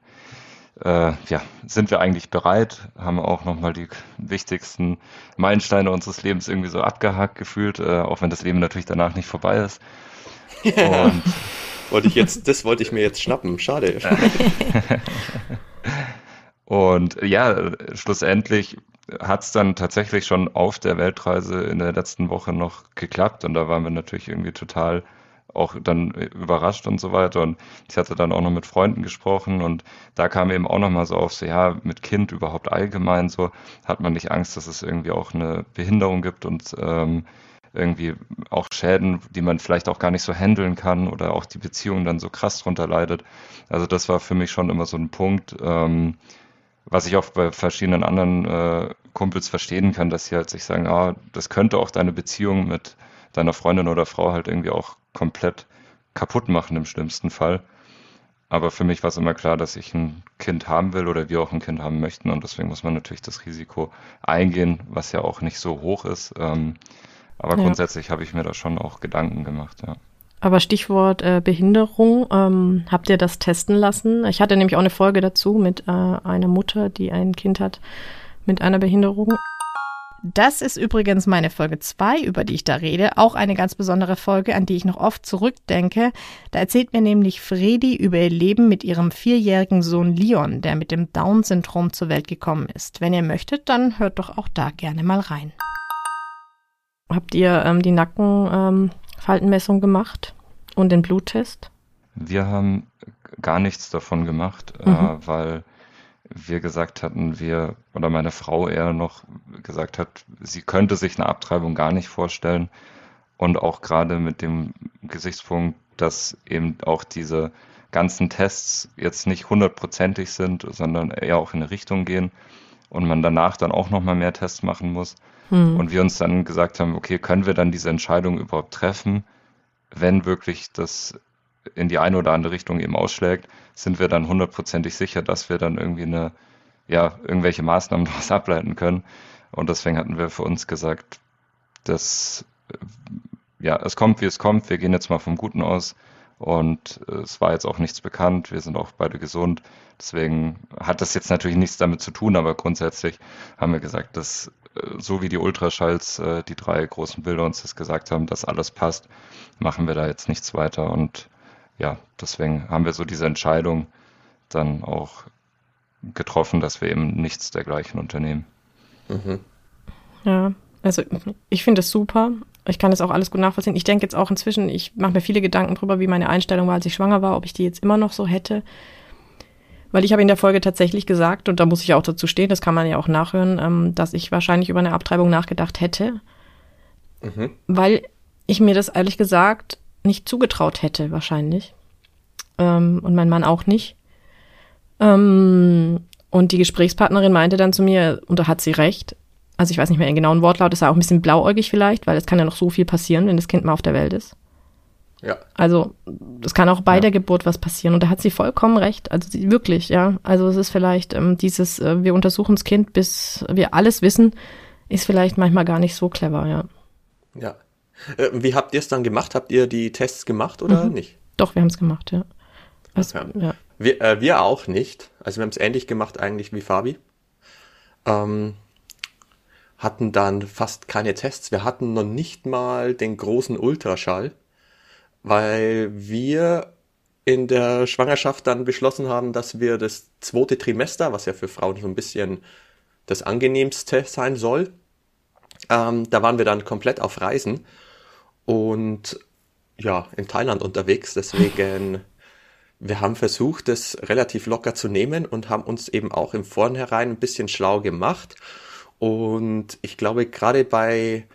äh, ja, sind wir eigentlich bereit, haben auch nochmal die wichtigsten Meilensteine unseres Lebens irgendwie so abgehakt gefühlt, äh, auch wenn das Leben natürlich danach nicht vorbei ist. Ja. Und wollte ich jetzt, das wollte ich mir jetzt schnappen, schade. und ja, schlussendlich hat es dann tatsächlich schon auf der Weltreise in der letzten Woche noch geklappt und da waren wir natürlich irgendwie total auch dann überrascht und so weiter. Und ich hatte dann auch noch mit Freunden gesprochen und da kam eben auch nochmal so auf, so ja, mit Kind überhaupt allgemein so, hat man nicht Angst, dass es irgendwie auch eine Behinderung gibt und ähm, irgendwie auch Schäden, die man vielleicht auch gar nicht so handeln kann oder auch die Beziehung dann so krass drunter leidet. Also das war für mich schon immer so ein Punkt, ähm, was ich auch bei verschiedenen anderen äh, Kumpels verstehen kann, dass sie halt sich sagen, ah, das könnte auch deine Beziehung mit deiner Freundin oder Frau halt irgendwie auch komplett kaputt machen im schlimmsten Fall. Aber für mich war es immer klar, dass ich ein Kind haben will oder wir auch ein Kind haben möchten. Und deswegen muss man natürlich das Risiko eingehen, was ja auch nicht so hoch ist. Ähm, aber ja. grundsätzlich habe ich mir da schon auch Gedanken gemacht, ja. Aber Stichwort äh, Behinderung, ähm, habt ihr das testen lassen? Ich hatte nämlich auch eine Folge dazu mit äh, einer Mutter, die ein Kind hat mit einer Behinderung. Das ist übrigens meine Folge 2, über die ich da rede. Auch eine ganz besondere Folge, an die ich noch oft zurückdenke. Da erzählt mir nämlich Fredi über ihr Leben mit ihrem vierjährigen Sohn Leon, der mit dem Down-Syndrom zur Welt gekommen ist. Wenn ihr möchtet, dann hört doch auch da gerne mal rein. Habt ihr ähm, die Nackenfaltenmessung ähm, gemacht und den Bluttest? Wir haben gar nichts davon gemacht, äh, mhm. äh, weil wir gesagt hatten, wir oder meine Frau eher noch gesagt hat, sie könnte sich eine Abtreibung gar nicht vorstellen. Und auch gerade mit dem Gesichtspunkt, dass eben auch diese ganzen Tests jetzt nicht hundertprozentig sind, sondern eher auch in eine Richtung gehen und man danach dann auch nochmal mehr Tests machen muss. Hm. Und wir uns dann gesagt haben, okay, können wir dann diese Entscheidung überhaupt treffen, wenn wirklich das in die eine oder andere Richtung eben ausschlägt, sind wir dann hundertprozentig sicher, dass wir dann irgendwie eine, ja, irgendwelche Maßnahmen daraus ableiten können. Und deswegen hatten wir für uns gesagt, dass, äh, ja, es kommt, wie es kommt. Wir gehen jetzt mal vom Guten aus. Und äh, es war jetzt auch nichts bekannt. Wir sind auch beide gesund. Deswegen hat das jetzt natürlich nichts damit zu tun, aber grundsätzlich haben wir gesagt, dass äh, so wie die Ultraschalls, die drei großen Bilder uns das gesagt haben, dass alles passt, machen wir da jetzt nichts weiter. Und ja, deswegen haben wir so diese Entscheidung dann auch getroffen, dass wir eben nichts dergleichen unternehmen. Mhm. Ja, also ich finde es super. Ich kann das auch alles gut nachvollziehen. Ich denke jetzt auch inzwischen, ich mache mir viele Gedanken darüber, wie meine Einstellung war, als ich schwanger war, ob ich die jetzt immer noch so hätte. Weil ich habe in der Folge tatsächlich gesagt, und da muss ich auch dazu stehen, das kann man ja auch nachhören, ähm, dass ich wahrscheinlich über eine Abtreibung nachgedacht hätte. Mhm. Weil ich mir das ehrlich gesagt nicht zugetraut hätte, wahrscheinlich. Ähm, und mein Mann auch nicht. Ähm, und die Gesprächspartnerin meinte dann zu mir, und da hat sie recht, also ich weiß nicht mehr den genauen Wortlaut, ist auch ein bisschen blauäugig vielleicht, weil es kann ja noch so viel passieren, wenn das Kind mal auf der Welt ist. Ja. Also es kann auch bei ja. der Geburt was passieren und da hat sie vollkommen recht. Also sie, wirklich, ja. Also es ist vielleicht ähm, dieses, äh, wir untersuchen das Kind, bis wir alles wissen, ist vielleicht manchmal gar nicht so clever, ja. Ja, äh, wie habt ihr es dann gemacht? Habt ihr die Tests gemacht oder mhm. nicht? Doch, wir haben es gemacht, ja. Also, okay. ja. Wir, äh, wir auch nicht. Also wir haben es ähnlich gemacht eigentlich wie Fabi. Ähm, hatten dann fast keine Tests. Wir hatten noch nicht mal den großen Ultraschall, weil wir in der Schwangerschaft dann beschlossen haben, dass wir das zweite Trimester, was ja für Frauen so ein bisschen das angenehmste sein soll, ähm, da waren wir dann komplett auf Reisen und ja, in Thailand unterwegs. Deswegen, wir haben versucht, das relativ locker zu nehmen und haben uns eben auch im Vornherein ein bisschen schlau gemacht. Und ich glaube, gerade bei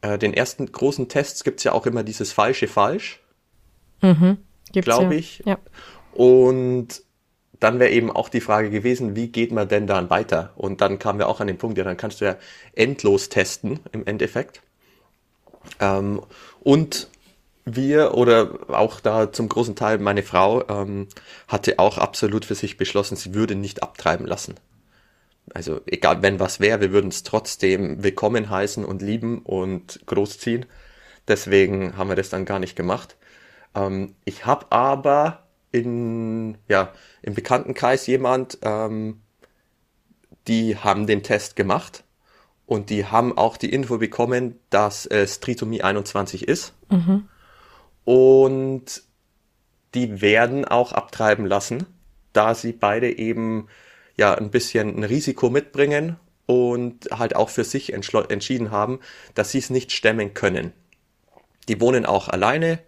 äh, den ersten großen Tests gibt's ja auch immer dieses falsche Falsch. Mhm, glaube ich. Ja. Und dann wäre eben auch die Frage gewesen, wie geht man denn dann weiter? Und dann kamen wir auch an den Punkt, ja, dann kannst du ja endlos testen im Endeffekt. Ähm, und wir oder auch da zum großen Teil meine Frau ähm, hatte auch absolut für sich beschlossen, sie würde nicht abtreiben lassen. Also egal, wenn was wäre, wir würden es trotzdem willkommen heißen und lieben und großziehen. Deswegen haben wir das dann gar nicht gemacht. Ähm, ich habe aber in, ja, im Bekanntenkreis jemand, ähm, die haben den Test gemacht und die haben auch die Info bekommen, dass es Trisomie 21 ist. Mhm. Und die werden auch abtreiben lassen, da sie beide eben ja ein bisschen ein Risiko mitbringen und halt auch für sich entschieden haben, dass sie es nicht stemmen können. Die wohnen auch alleine,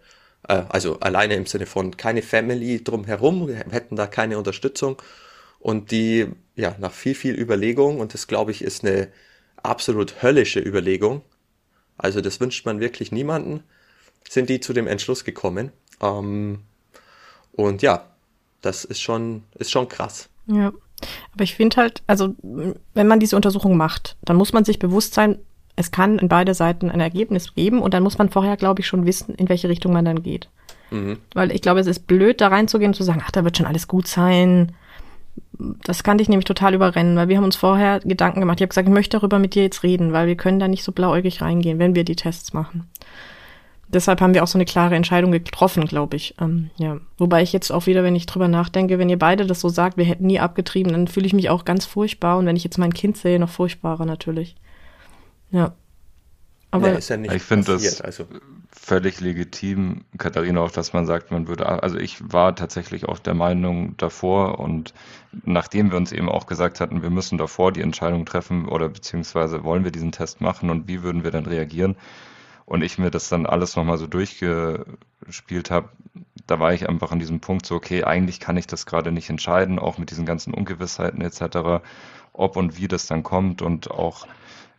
äh, also alleine im Sinne von keine Family drumherum, hätten da keine Unterstützung und die ja nach viel viel Überlegung und das glaube ich ist eine absolut höllische Überlegung. Also das wünscht man wirklich niemanden sind die zu dem Entschluss gekommen. Ähm, und ja, das ist schon, ist schon krass. Ja. Aber ich finde halt, also wenn man diese Untersuchung macht, dann muss man sich bewusst sein, es kann in beide Seiten ein Ergebnis geben und dann muss man vorher, glaube ich, schon wissen, in welche Richtung man dann geht. Mhm. Weil ich glaube, es ist blöd, da reinzugehen und zu sagen, ach, da wird schon alles gut sein. Das kann dich nämlich total überrennen, weil wir haben uns vorher Gedanken gemacht. Ich habe gesagt, ich möchte darüber mit dir jetzt reden, weil wir können da nicht so blauäugig reingehen, wenn wir die Tests machen deshalb haben wir auch so eine klare Entscheidung getroffen, glaube ich. Ähm, ja. Wobei ich jetzt auch wieder, wenn ich drüber nachdenke, wenn ihr beide das so sagt, wir hätten nie abgetrieben, dann fühle ich mich auch ganz furchtbar. Und wenn ich jetzt mein Kind sehe, noch furchtbarer natürlich. Ja. Aber ja, ja ich finde das also. Völlig legitim, Katharina, auch dass man sagt, man würde, also ich war tatsächlich auch der Meinung davor und nachdem wir uns eben auch gesagt hatten, wir müssen davor die Entscheidung treffen oder beziehungsweise wollen wir diesen Test machen und wie würden wir dann reagieren, und ich mir das dann alles nochmal so durchgespielt habe, da war ich einfach an diesem Punkt so, okay, eigentlich kann ich das gerade nicht entscheiden, auch mit diesen ganzen Ungewissheiten etc., ob und wie das dann kommt und auch,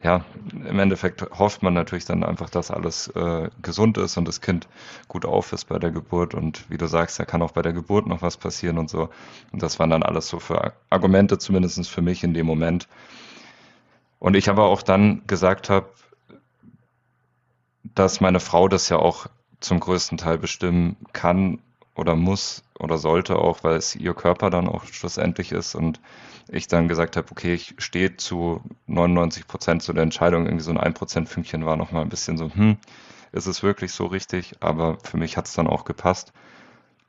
ja, im Endeffekt hofft man natürlich dann einfach, dass alles äh, gesund ist und das Kind gut auf ist bei der Geburt und wie du sagst, da kann auch bei der Geburt noch was passieren und so. Und das waren dann alles so für Argumente, zumindest für mich in dem Moment. Und ich aber auch dann gesagt habe, dass meine Frau das ja auch zum größten Teil bestimmen kann oder muss oder sollte auch, weil es ihr Körper dann auch schlussendlich ist und ich dann gesagt habe, okay, ich stehe zu 99 Prozent zu der Entscheidung, irgendwie so ein 1 Prozent Fünkchen war nochmal ein bisschen so, hm, ist es wirklich so richtig, aber für mich hat es dann auch gepasst.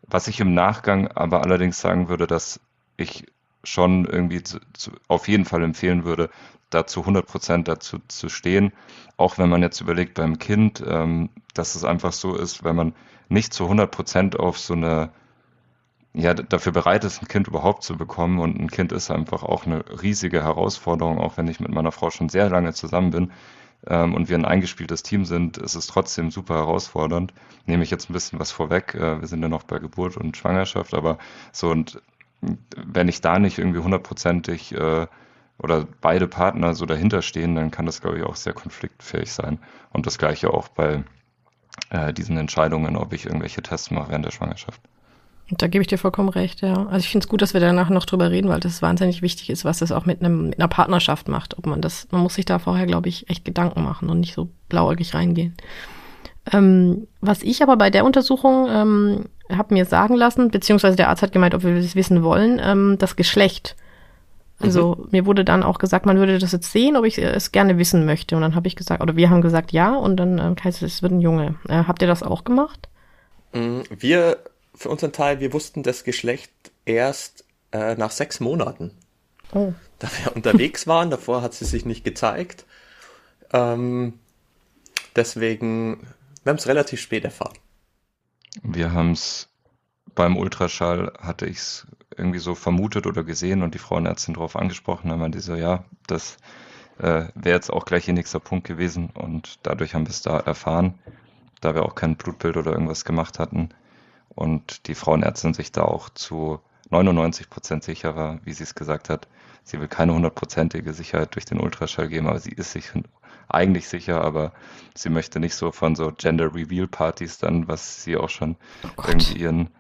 Was ich im Nachgang aber allerdings sagen würde, dass ich schon irgendwie zu, zu, auf jeden Fall empfehlen würde, da zu 100 Prozent dazu zu stehen. Auch wenn man jetzt überlegt beim Kind, ähm, dass es einfach so ist, wenn man nicht zu 100 Prozent auf so eine, ja, dafür bereit ist, ein Kind überhaupt zu bekommen. Und ein Kind ist einfach auch eine riesige Herausforderung, auch wenn ich mit meiner Frau schon sehr lange zusammen bin. Ähm, und wir ein eingespieltes Team sind, ist es trotzdem super herausfordernd. Nehme ich jetzt ein bisschen was vorweg. Äh, wir sind ja noch bei Geburt und Schwangerschaft, aber so und wenn ich da nicht irgendwie hundertprozentig äh, oder beide Partner so dahinter stehen, dann kann das, glaube ich, auch sehr konfliktfähig sein. Und das gleiche auch bei äh, diesen Entscheidungen, ob ich irgendwelche Tests mache während der Schwangerschaft. Da gebe ich dir vollkommen recht, ja. Also ich finde es gut, dass wir danach noch drüber reden, weil das wahnsinnig wichtig ist, was das auch mit, einem, mit einer Partnerschaft macht. Ob man das, man muss sich da vorher, glaube ich, echt Gedanken machen und nicht so blauäugig reingehen. Ähm, was ich aber bei der Untersuchung ähm, habe mir sagen lassen, beziehungsweise der Arzt hat gemeint, ob wir das wissen wollen, ähm, das Geschlecht also mhm. mir wurde dann auch gesagt, man würde das jetzt sehen, ob ich es gerne wissen möchte. Und dann habe ich gesagt, oder wir haben gesagt ja, und dann äh, heißt es, es wird ein Junge. Äh, habt ihr das auch gemacht? Mm, wir, für unseren Teil, wir wussten das Geschlecht erst äh, nach sechs Monaten. Oh. Da wir unterwegs waren, davor hat sie sich nicht gezeigt. Ähm, deswegen, wir haben es relativ spät erfahren. Wir haben es beim Ultraschall, hatte ich es irgendwie so vermutet oder gesehen und die Frauenärztin darauf angesprochen, dann meinte sie so, ja, das äh, wäre jetzt auch gleich ihr nächster Punkt gewesen und dadurch haben wir es da erfahren, da wir auch kein Blutbild oder irgendwas gemacht hatten und die Frauenärztin sich da auch zu 99 Prozent sicher war, wie sie es gesagt hat. Sie will keine hundertprozentige Sicherheit durch den Ultraschall geben, aber sie ist sich eigentlich sicher, aber sie möchte nicht so von so Gender Reveal Partys dann, was sie auch schon oh irgendwie ihren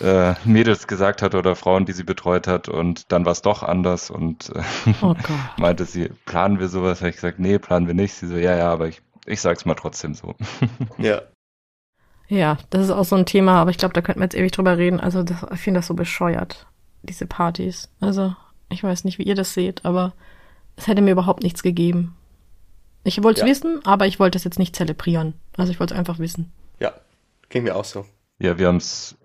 äh, Mädels gesagt hat oder Frauen, die sie betreut hat und dann war es doch anders und äh, oh meinte sie, planen wir sowas? Habe ich gesagt, nee, planen wir nicht. Sie so, ja, ja, aber ich, ich sag's mal trotzdem so. ja. Ja, das ist auch so ein Thema, aber ich glaube, da könnten wir jetzt ewig drüber reden. Also das, ich finde das so bescheuert, diese Partys. Also ich weiß nicht, wie ihr das seht, aber es hätte mir überhaupt nichts gegeben. Ich wollte es ja. wissen, aber ich wollte es jetzt nicht zelebrieren. Also ich wollte es einfach wissen. Ja, ging mir auch so. Ja, wir haben es,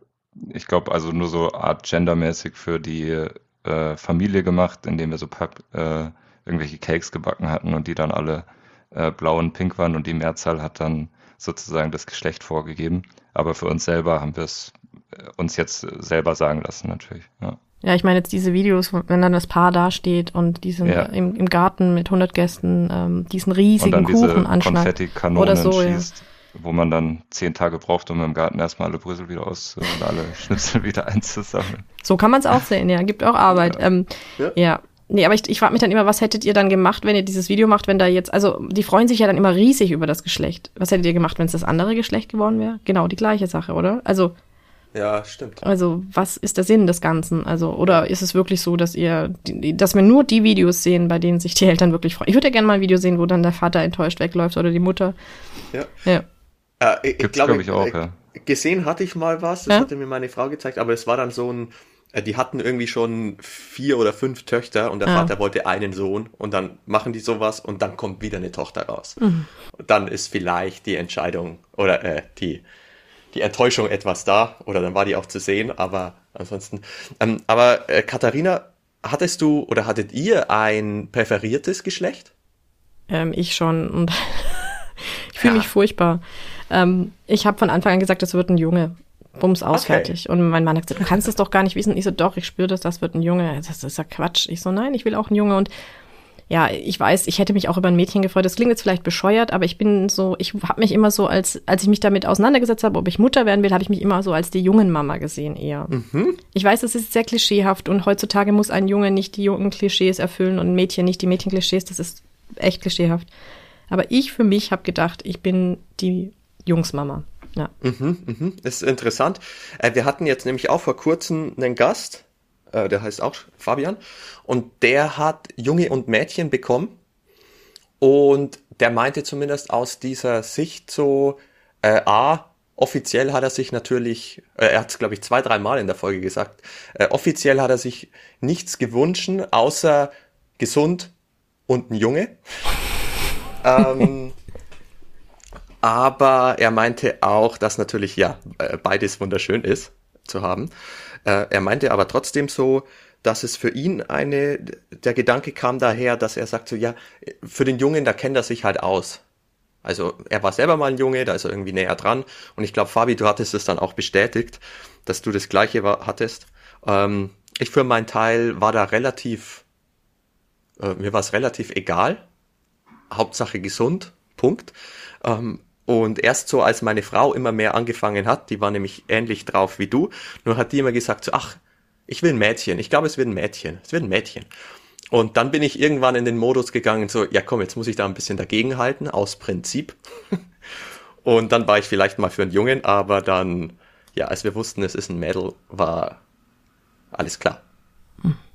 ich glaube, also nur so art gendermäßig für die äh, Familie gemacht, indem wir so Papp, äh, irgendwelche Cakes gebacken hatten und die dann alle äh, blau und pink waren und die Mehrzahl hat dann sozusagen das Geschlecht vorgegeben. Aber für uns selber haben wir es äh, uns jetzt selber sagen lassen natürlich. Ja. Ja, ich meine jetzt diese Videos, wenn dann das Paar dasteht und die sind ja. im, im Garten mit 100 Gästen ähm, diesen riesigen und dann Kuchen anschneidet. Oder so, schießt, ja. wo man dann zehn Tage braucht, um im Garten erstmal alle Brüssel wieder aus und alle Schnitzel wieder einzusammeln. So kann man es auch sehen, ja. Gibt auch Arbeit. Ja. Ähm, ja. ja. Nee, aber ich, ich frage mich dann immer, was hättet ihr dann gemacht, wenn ihr dieses Video macht, wenn da jetzt, also die freuen sich ja dann immer riesig über das Geschlecht. Was hättet ihr gemacht, wenn es das andere Geschlecht geworden wäre? Genau, die gleiche Sache, oder? Also ja, stimmt. Also, was ist der Sinn des Ganzen? Also, oder ist es wirklich so, dass ihr, dass wir nur die Videos sehen, bei denen sich die Eltern wirklich freuen? Ich würde ja gerne mal ein Video sehen, wo dann der Vater enttäuscht wegläuft oder die Mutter. Ja. ja. Äh, ich, ich glaube, glaub ich auch, äh, ja. Gesehen hatte ich mal was, das ja? hatte mir meine Frau gezeigt, aber es war dann so ein, äh, die hatten irgendwie schon vier oder fünf Töchter und der ah. Vater wollte einen Sohn und dann machen die sowas und dann kommt wieder eine Tochter raus. Mhm. Und dann ist vielleicht die Entscheidung oder äh, die die Enttäuschung etwas da oder dann war die auch zu sehen, aber ansonsten. Ähm, aber äh, Katharina, hattest du oder hattet ihr ein präferiertes Geschlecht? Ähm, ich schon und ich fühle ja. mich furchtbar. Ähm, ich habe von Anfang an gesagt, das wird ein Junge. Bums aus, okay. fertig. Und mein Mann hat gesagt, du kannst das doch gar nicht wissen. Ich so, doch, ich spüre das, das wird ein Junge. Das ist ja Quatsch. Ich so, nein, ich will auch ein Junge. Und ja, ich weiß, ich hätte mich auch über ein Mädchen gefreut. Das klingt jetzt vielleicht bescheuert, aber ich bin so, ich habe mich immer so als, als ich mich damit auseinandergesetzt habe, ob ich Mutter werden will, habe ich mich immer so als die jungen Mama gesehen eher. Mhm. Ich weiß, das ist sehr klischeehaft und heutzutage muss ein Junge nicht die jungen Klischees erfüllen und ein Mädchen nicht die Mädchenklischees. Das ist echt klischeehaft. Aber ich für mich habe gedacht, ich bin die Jungsmama. Ja. Mhm, mhm. Das ist interessant. Äh, wir hatten jetzt nämlich auch vor kurzem einen Gast, äh, der heißt auch Fabian, und der hat Junge und Mädchen bekommen und der meinte zumindest aus dieser Sicht so, äh, A, offiziell hat er sich natürlich, äh, er hat es glaube ich zwei, drei Mal in der Folge gesagt, äh, offiziell hat er sich nichts gewünscht, außer gesund und ein Junge. ähm, aber er meinte auch, dass natürlich ja äh, beides wunderschön ist zu haben. Äh, er meinte aber trotzdem so, dass es für ihn eine, der Gedanke kam daher, dass er sagt so, ja, für den Jungen, da kennt er sich halt aus. Also er war selber mal ein Junge, da ist er irgendwie näher dran. Und ich glaube, Fabi, du hattest es dann auch bestätigt, dass du das Gleiche war, hattest. Ähm, ich für meinen Teil war da relativ, äh, mir war es relativ egal. Hauptsache gesund, Punkt. Ähm, und erst so, als meine Frau immer mehr angefangen hat, die war nämlich ähnlich drauf wie du, nur hat die immer gesagt so, ach, ich will ein Mädchen. Ich glaube, es wird ein Mädchen. Es wird ein Mädchen. Und dann bin ich irgendwann in den Modus gegangen, so, ja komm, jetzt muss ich da ein bisschen dagegenhalten, aus Prinzip. und dann war ich vielleicht mal für einen Jungen, aber dann, ja, als wir wussten, es ist ein Mädel, war alles klar.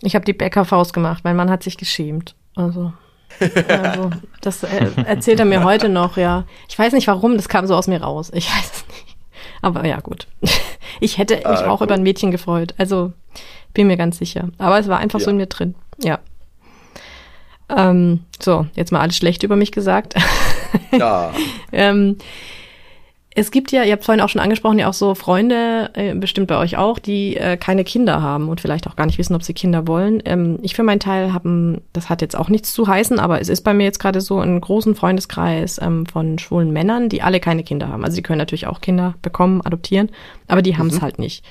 Ich habe die Bäckerfaust gemacht, mein Mann hat sich geschämt. Also, also das äh, erzählt er mir heute noch, ja. Ich weiß nicht warum, das kam so aus mir raus. Ich weiß es nicht. Aber ja, gut. Ich hätte mich ah, auch gut. über ein Mädchen gefreut. Also bin mir ganz sicher. Aber es war einfach ja. so in mir drin. Ja. Ähm, so, jetzt mal alles schlecht über mich gesagt. Ja. ähm, es gibt ja, ihr habt vorhin auch schon angesprochen, ja auch so Freunde, äh, bestimmt bei euch auch, die äh, keine Kinder haben und vielleicht auch gar nicht wissen, ob sie Kinder wollen. Ähm, ich für meinen Teil habe, das hat jetzt auch nichts zu heißen, aber es ist bei mir jetzt gerade so einen großen Freundeskreis ähm, von schwulen Männern, die alle keine Kinder haben. Also die können natürlich auch Kinder bekommen, adoptieren, aber die haben es mhm. halt nicht.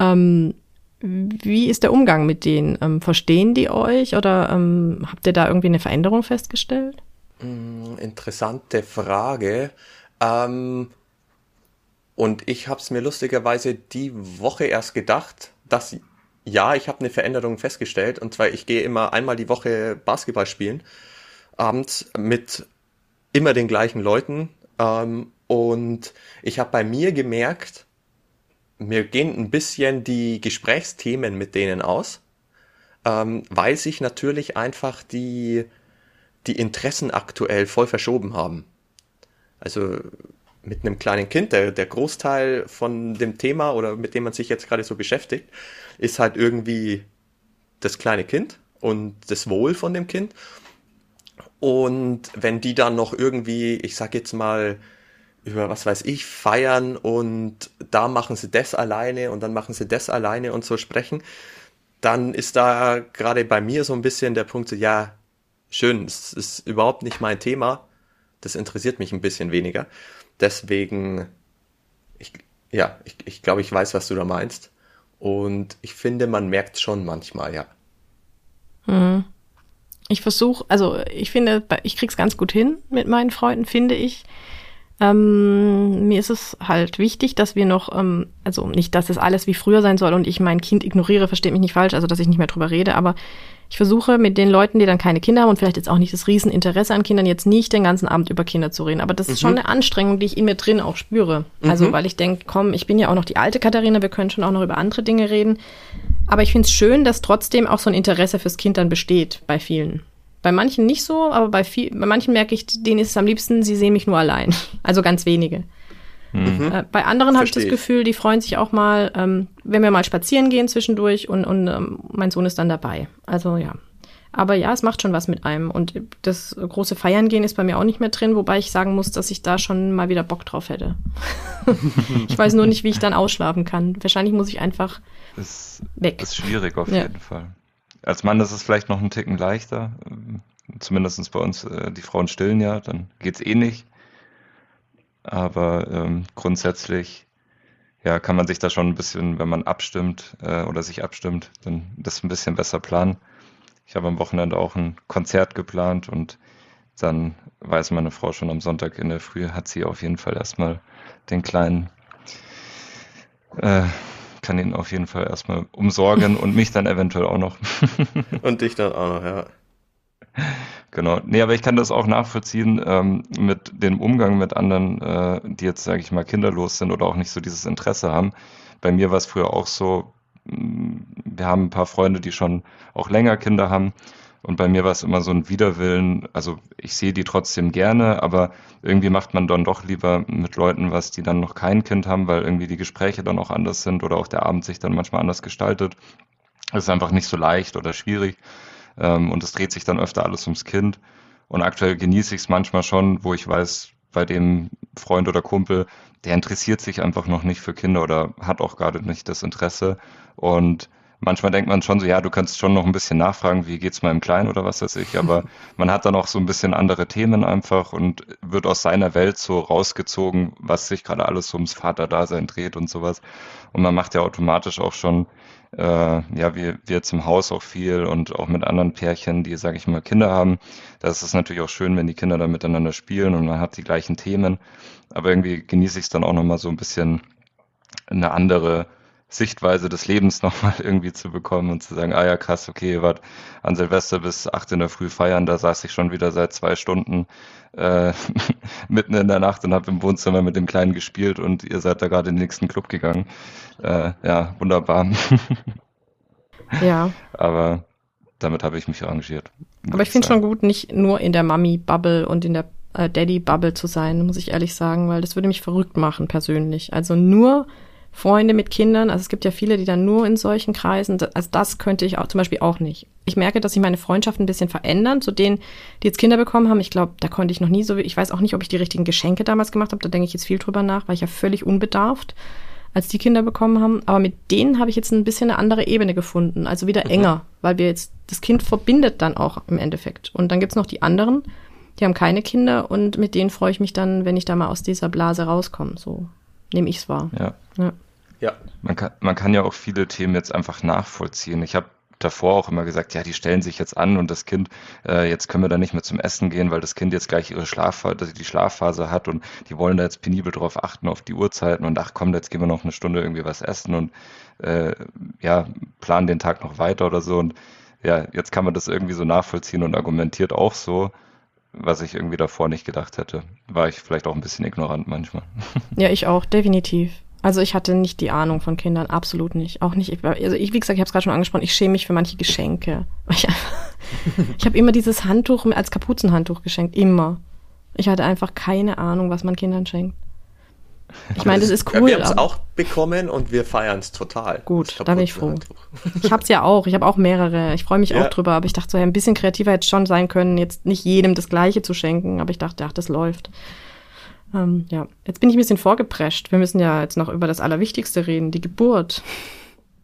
Ähm, wie ist der Umgang mit denen? Ähm, verstehen die euch oder ähm, habt ihr da irgendwie eine Veränderung festgestellt? Hm, interessante Frage. Ähm, und ich habe es mir lustigerweise die Woche erst gedacht, dass ja, ich habe eine Veränderung festgestellt. Und zwar, ich gehe immer einmal die Woche Basketball spielen, abends mit immer den gleichen Leuten. Ähm, und ich habe bei mir gemerkt, mir gehen ein bisschen die Gesprächsthemen mit denen aus, ähm, weil sich natürlich einfach die, die Interessen aktuell voll verschoben haben. Also mit einem kleinen Kind, der, der Großteil von dem Thema oder mit dem man sich jetzt gerade so beschäftigt, ist halt irgendwie das kleine Kind und das Wohl von dem Kind. Und wenn die dann noch irgendwie, ich sag jetzt mal, über was weiß ich, feiern und da machen sie das alleine und dann machen sie das alleine und so sprechen, dann ist da gerade bei mir so ein bisschen der Punkt, so, ja, schön, es ist überhaupt nicht mein Thema, das interessiert mich ein bisschen weniger. Deswegen, ich, ja, ich, ich glaube, ich weiß, was du da meinst. Und ich finde, man merkt schon manchmal, ja. Hm. Ich versuche, also ich finde, ich krieg's ganz gut hin mit meinen Freunden, finde ich. Ähm, mir ist es halt wichtig, dass wir noch, ähm, also nicht, dass es alles wie früher sein soll und ich mein Kind ignoriere, versteht mich nicht falsch, also dass ich nicht mehr drüber rede, aber ich versuche mit den Leuten, die dann keine Kinder haben und vielleicht jetzt auch nicht das Rieseninteresse an Kindern, jetzt nicht den ganzen Abend über Kinder zu reden. Aber das ist mhm. schon eine Anstrengung, die ich in mir drin auch spüre. Also, mhm. Also, weil ich denke, komm, ich bin ja auch noch die alte Katharina, wir können schon auch noch über andere Dinge reden. Aber ich finde es schön, dass trotzdem auch so ein Interesse fürs Kind dann besteht bei vielen. Bei manchen nicht so, aber bei, viel, bei manchen merke ich, denen ist es am liebsten, sie sehen mich nur allein. Also ganz wenige. Mhm. Äh, bei anderen habe ich das Gefühl, die freuen sich auch mal, ähm, wenn wir mal spazieren gehen zwischendurch und, und ähm, mein Sohn ist dann dabei. Also ja. Aber ja, es macht schon was mit einem. Und das große Feiern gehen ist bei mir auch nicht mehr drin, wobei ich sagen muss, dass ich da schon mal wieder Bock drauf hätte. ich weiß nur nicht, wie ich dann ausschlafen kann. Wahrscheinlich muss ich einfach das, weg. Das ist schwierig auf ja. jeden Fall. Als Mann ist es vielleicht noch einen Ticken leichter. Zumindest bei uns, äh, die Frauen stillen ja, dann geht's eh nicht. Aber ähm, grundsätzlich ja, kann man sich da schon ein bisschen, wenn man abstimmt äh, oder sich abstimmt, dann das ein bisschen besser planen. Ich habe am Wochenende auch ein Konzert geplant und dann weiß meine Frau schon am Sonntag in der Früh, hat sie auf jeden Fall erstmal den kleinen äh, kann ihn auf jeden Fall erstmal umsorgen und mich dann eventuell auch noch. und dich dann auch noch, ja. Genau. Nee, aber ich kann das auch nachvollziehen ähm, mit dem Umgang mit anderen, äh, die jetzt, sage ich mal, kinderlos sind oder auch nicht so dieses Interesse haben. Bei mir war es früher auch so, wir haben ein paar Freunde, die schon auch länger Kinder haben und bei mir war es immer so ein Widerwillen. Also ich sehe die trotzdem gerne, aber irgendwie macht man dann doch lieber mit Leuten was, die dann noch kein Kind haben, weil irgendwie die Gespräche dann auch anders sind oder auch der Abend sich dann manchmal anders gestaltet. Es ist einfach nicht so leicht oder schwierig. Ähm, und es dreht sich dann öfter alles ums Kind. Und aktuell genieße ich es manchmal schon, wo ich weiß, bei dem Freund oder Kumpel, der interessiert sich einfach noch nicht für Kinder oder hat auch gerade nicht das Interesse. Und manchmal denkt man schon so, ja, du kannst schon noch ein bisschen nachfragen, wie geht's meinem Kleinen oder was weiß ich, aber man hat dann auch so ein bisschen andere Themen einfach und wird aus seiner Welt so rausgezogen, was sich gerade alles ums Vaterdasein dreht und sowas. Und man macht ja automatisch auch schon, äh, ja, wir, wir zum Haus auch viel und auch mit anderen Pärchen, die, sage ich mal, Kinder haben. Das ist natürlich auch schön, wenn die Kinder dann miteinander spielen und man hat die gleichen Themen. Aber irgendwie genieße ich es dann auch nochmal so ein bisschen eine andere Sichtweise des Lebens nochmal irgendwie zu bekommen und zu sagen, ah ja, krass, okay, ihr wart an Silvester bis 8 in der Früh feiern, da saß ich schon wieder seit zwei Stunden äh, mitten in der Nacht und habe im Wohnzimmer mit dem Kleinen gespielt und ihr seid da gerade in den nächsten Club gegangen. Äh, ja, wunderbar. ja. Aber damit habe ich mich arrangiert. Aber ich finde schon gut, nicht nur in der Mami-Bubble und in der äh, Daddy-Bubble zu sein, muss ich ehrlich sagen, weil das würde mich verrückt machen persönlich. Also nur Freunde mit Kindern. Also es gibt ja viele, die dann nur in solchen Kreisen, also das könnte ich auch zum Beispiel auch nicht. Ich merke, dass sich meine Freundschaften ein bisschen verändern. Zu denen, die jetzt Kinder bekommen haben, ich glaube, da konnte ich noch nie so, ich weiß auch nicht, ob ich die richtigen Geschenke damals gemacht habe, da denke ich jetzt viel drüber nach, weil ich ja völlig unbedarft, als die Kinder bekommen haben. Aber mit denen habe ich jetzt ein bisschen eine andere Ebene gefunden, also wieder mhm. enger, weil wir jetzt, das Kind verbindet dann auch im Endeffekt. Und dann gibt's noch die anderen, die haben keine Kinder und mit denen freue ich mich dann, wenn ich da mal aus dieser Blase rauskomme. So nehme ich's wahr. Ja. ja. Ja. Man kann, man kann ja auch viele Themen jetzt einfach nachvollziehen. Ich habe davor auch immer gesagt, ja, die stellen sich jetzt an und das Kind, äh, jetzt können wir da nicht mehr zum Essen gehen, weil das Kind jetzt gleich ihre Schlafphase, die Schlafphase hat und die wollen da jetzt penibel drauf achten auf die Uhrzeiten und ach komm, jetzt gehen wir noch eine Stunde irgendwie was essen und äh, ja, plane den Tag noch weiter oder so. Und ja, jetzt kann man das irgendwie so nachvollziehen und argumentiert auch so, was ich irgendwie davor nicht gedacht hätte. War ich vielleicht auch ein bisschen ignorant manchmal. Ja, ich auch, definitiv. Also ich hatte nicht die Ahnung von Kindern, absolut nicht. Auch nicht. Also ich, wie gesagt, ich habe es gerade schon angesprochen, ich schäme mich für manche Geschenke. Ich, ich habe immer dieses Handtuch als Kapuzenhandtuch geschenkt, immer. Ich hatte einfach keine Ahnung, was man Kindern schenkt. Ich meine, das ist cool. Wir haben es auch bekommen und wir feiern es total. Gut, da bin ich froh. Ich habe es ja auch. Ich habe auch mehrere. Ich freue mich ja. auch drüber. Aber ich dachte so, ja, ein bisschen kreativer hätte schon sein können, jetzt nicht jedem das Gleiche zu schenken. Aber ich dachte, ach, das läuft. Ähm, ja, jetzt bin ich ein bisschen vorgeprescht. Wir müssen ja jetzt noch über das Allerwichtigste reden, die Geburt.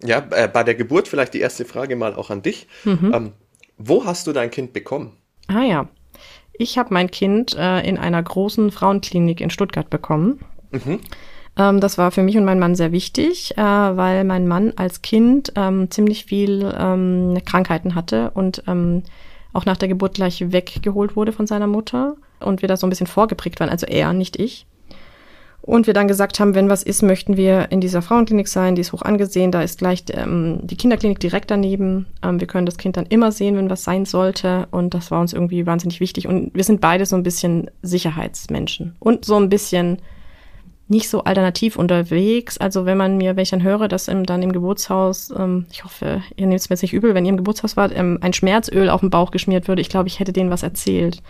Ja, äh, bei der Geburt vielleicht die erste Frage mal auch an dich. Mhm. Ähm, wo hast du dein Kind bekommen? Ah ja, ich habe mein Kind äh, in einer großen Frauenklinik in Stuttgart bekommen. Mhm. Ähm, das war für mich und meinen Mann sehr wichtig, äh, weil mein Mann als Kind ähm, ziemlich viel ähm, Krankheiten hatte und ähm, auch nach der Geburt gleich weggeholt wurde von seiner Mutter und wir da so ein bisschen vorgeprägt waren, also er, nicht ich. Und wir dann gesagt haben, wenn was ist, möchten wir in dieser Frauenklinik sein, die ist hoch angesehen, da ist gleich ähm, die Kinderklinik direkt daneben. Ähm, wir können das Kind dann immer sehen, wenn was sein sollte. Und das war uns irgendwie wahnsinnig wichtig. Und wir sind beide so ein bisschen Sicherheitsmenschen und so ein bisschen nicht so alternativ unterwegs. Also wenn man mir, wenn ich dann höre, dass im, dann im Geburtshaus, ähm, ich hoffe, ihr nehmt es mir jetzt nicht übel, wenn ihr im Geburtshaus wart, ähm, ein Schmerzöl auf den Bauch geschmiert würde, ich glaube, ich hätte denen was erzählt.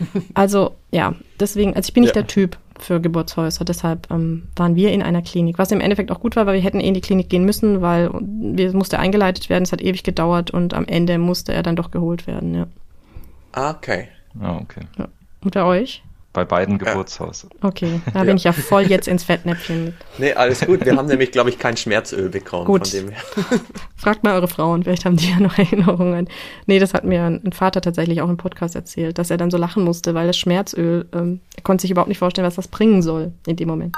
Also ja, deswegen, also ich bin nicht ja. der Typ für Geburtshäuser, deshalb ähm, waren wir in einer Klinik, was im Endeffekt auch gut war, weil wir hätten eh in die Klinik gehen müssen, weil wir musste eingeleitet werden, es hat ewig gedauert und am Ende musste er dann doch geholt werden, ja. Ah, okay. Ah, okay. Ja. Und bei euch? Bei beiden Geburtshaus. Okay, da bin ja. ich ja voll jetzt ins Fettnäpfchen mit. Nee, alles gut. Wir haben nämlich, glaube ich, kein Schmerzöl bekommen. Gut. Von dem her. Fragt mal eure Frauen, vielleicht haben die ja noch Erinnerungen. Nee, das hat mir ein Vater tatsächlich auch im Podcast erzählt, dass er dann so lachen musste, weil das Schmerzöl, ähm, er konnte sich überhaupt nicht vorstellen, was das bringen soll in dem Moment.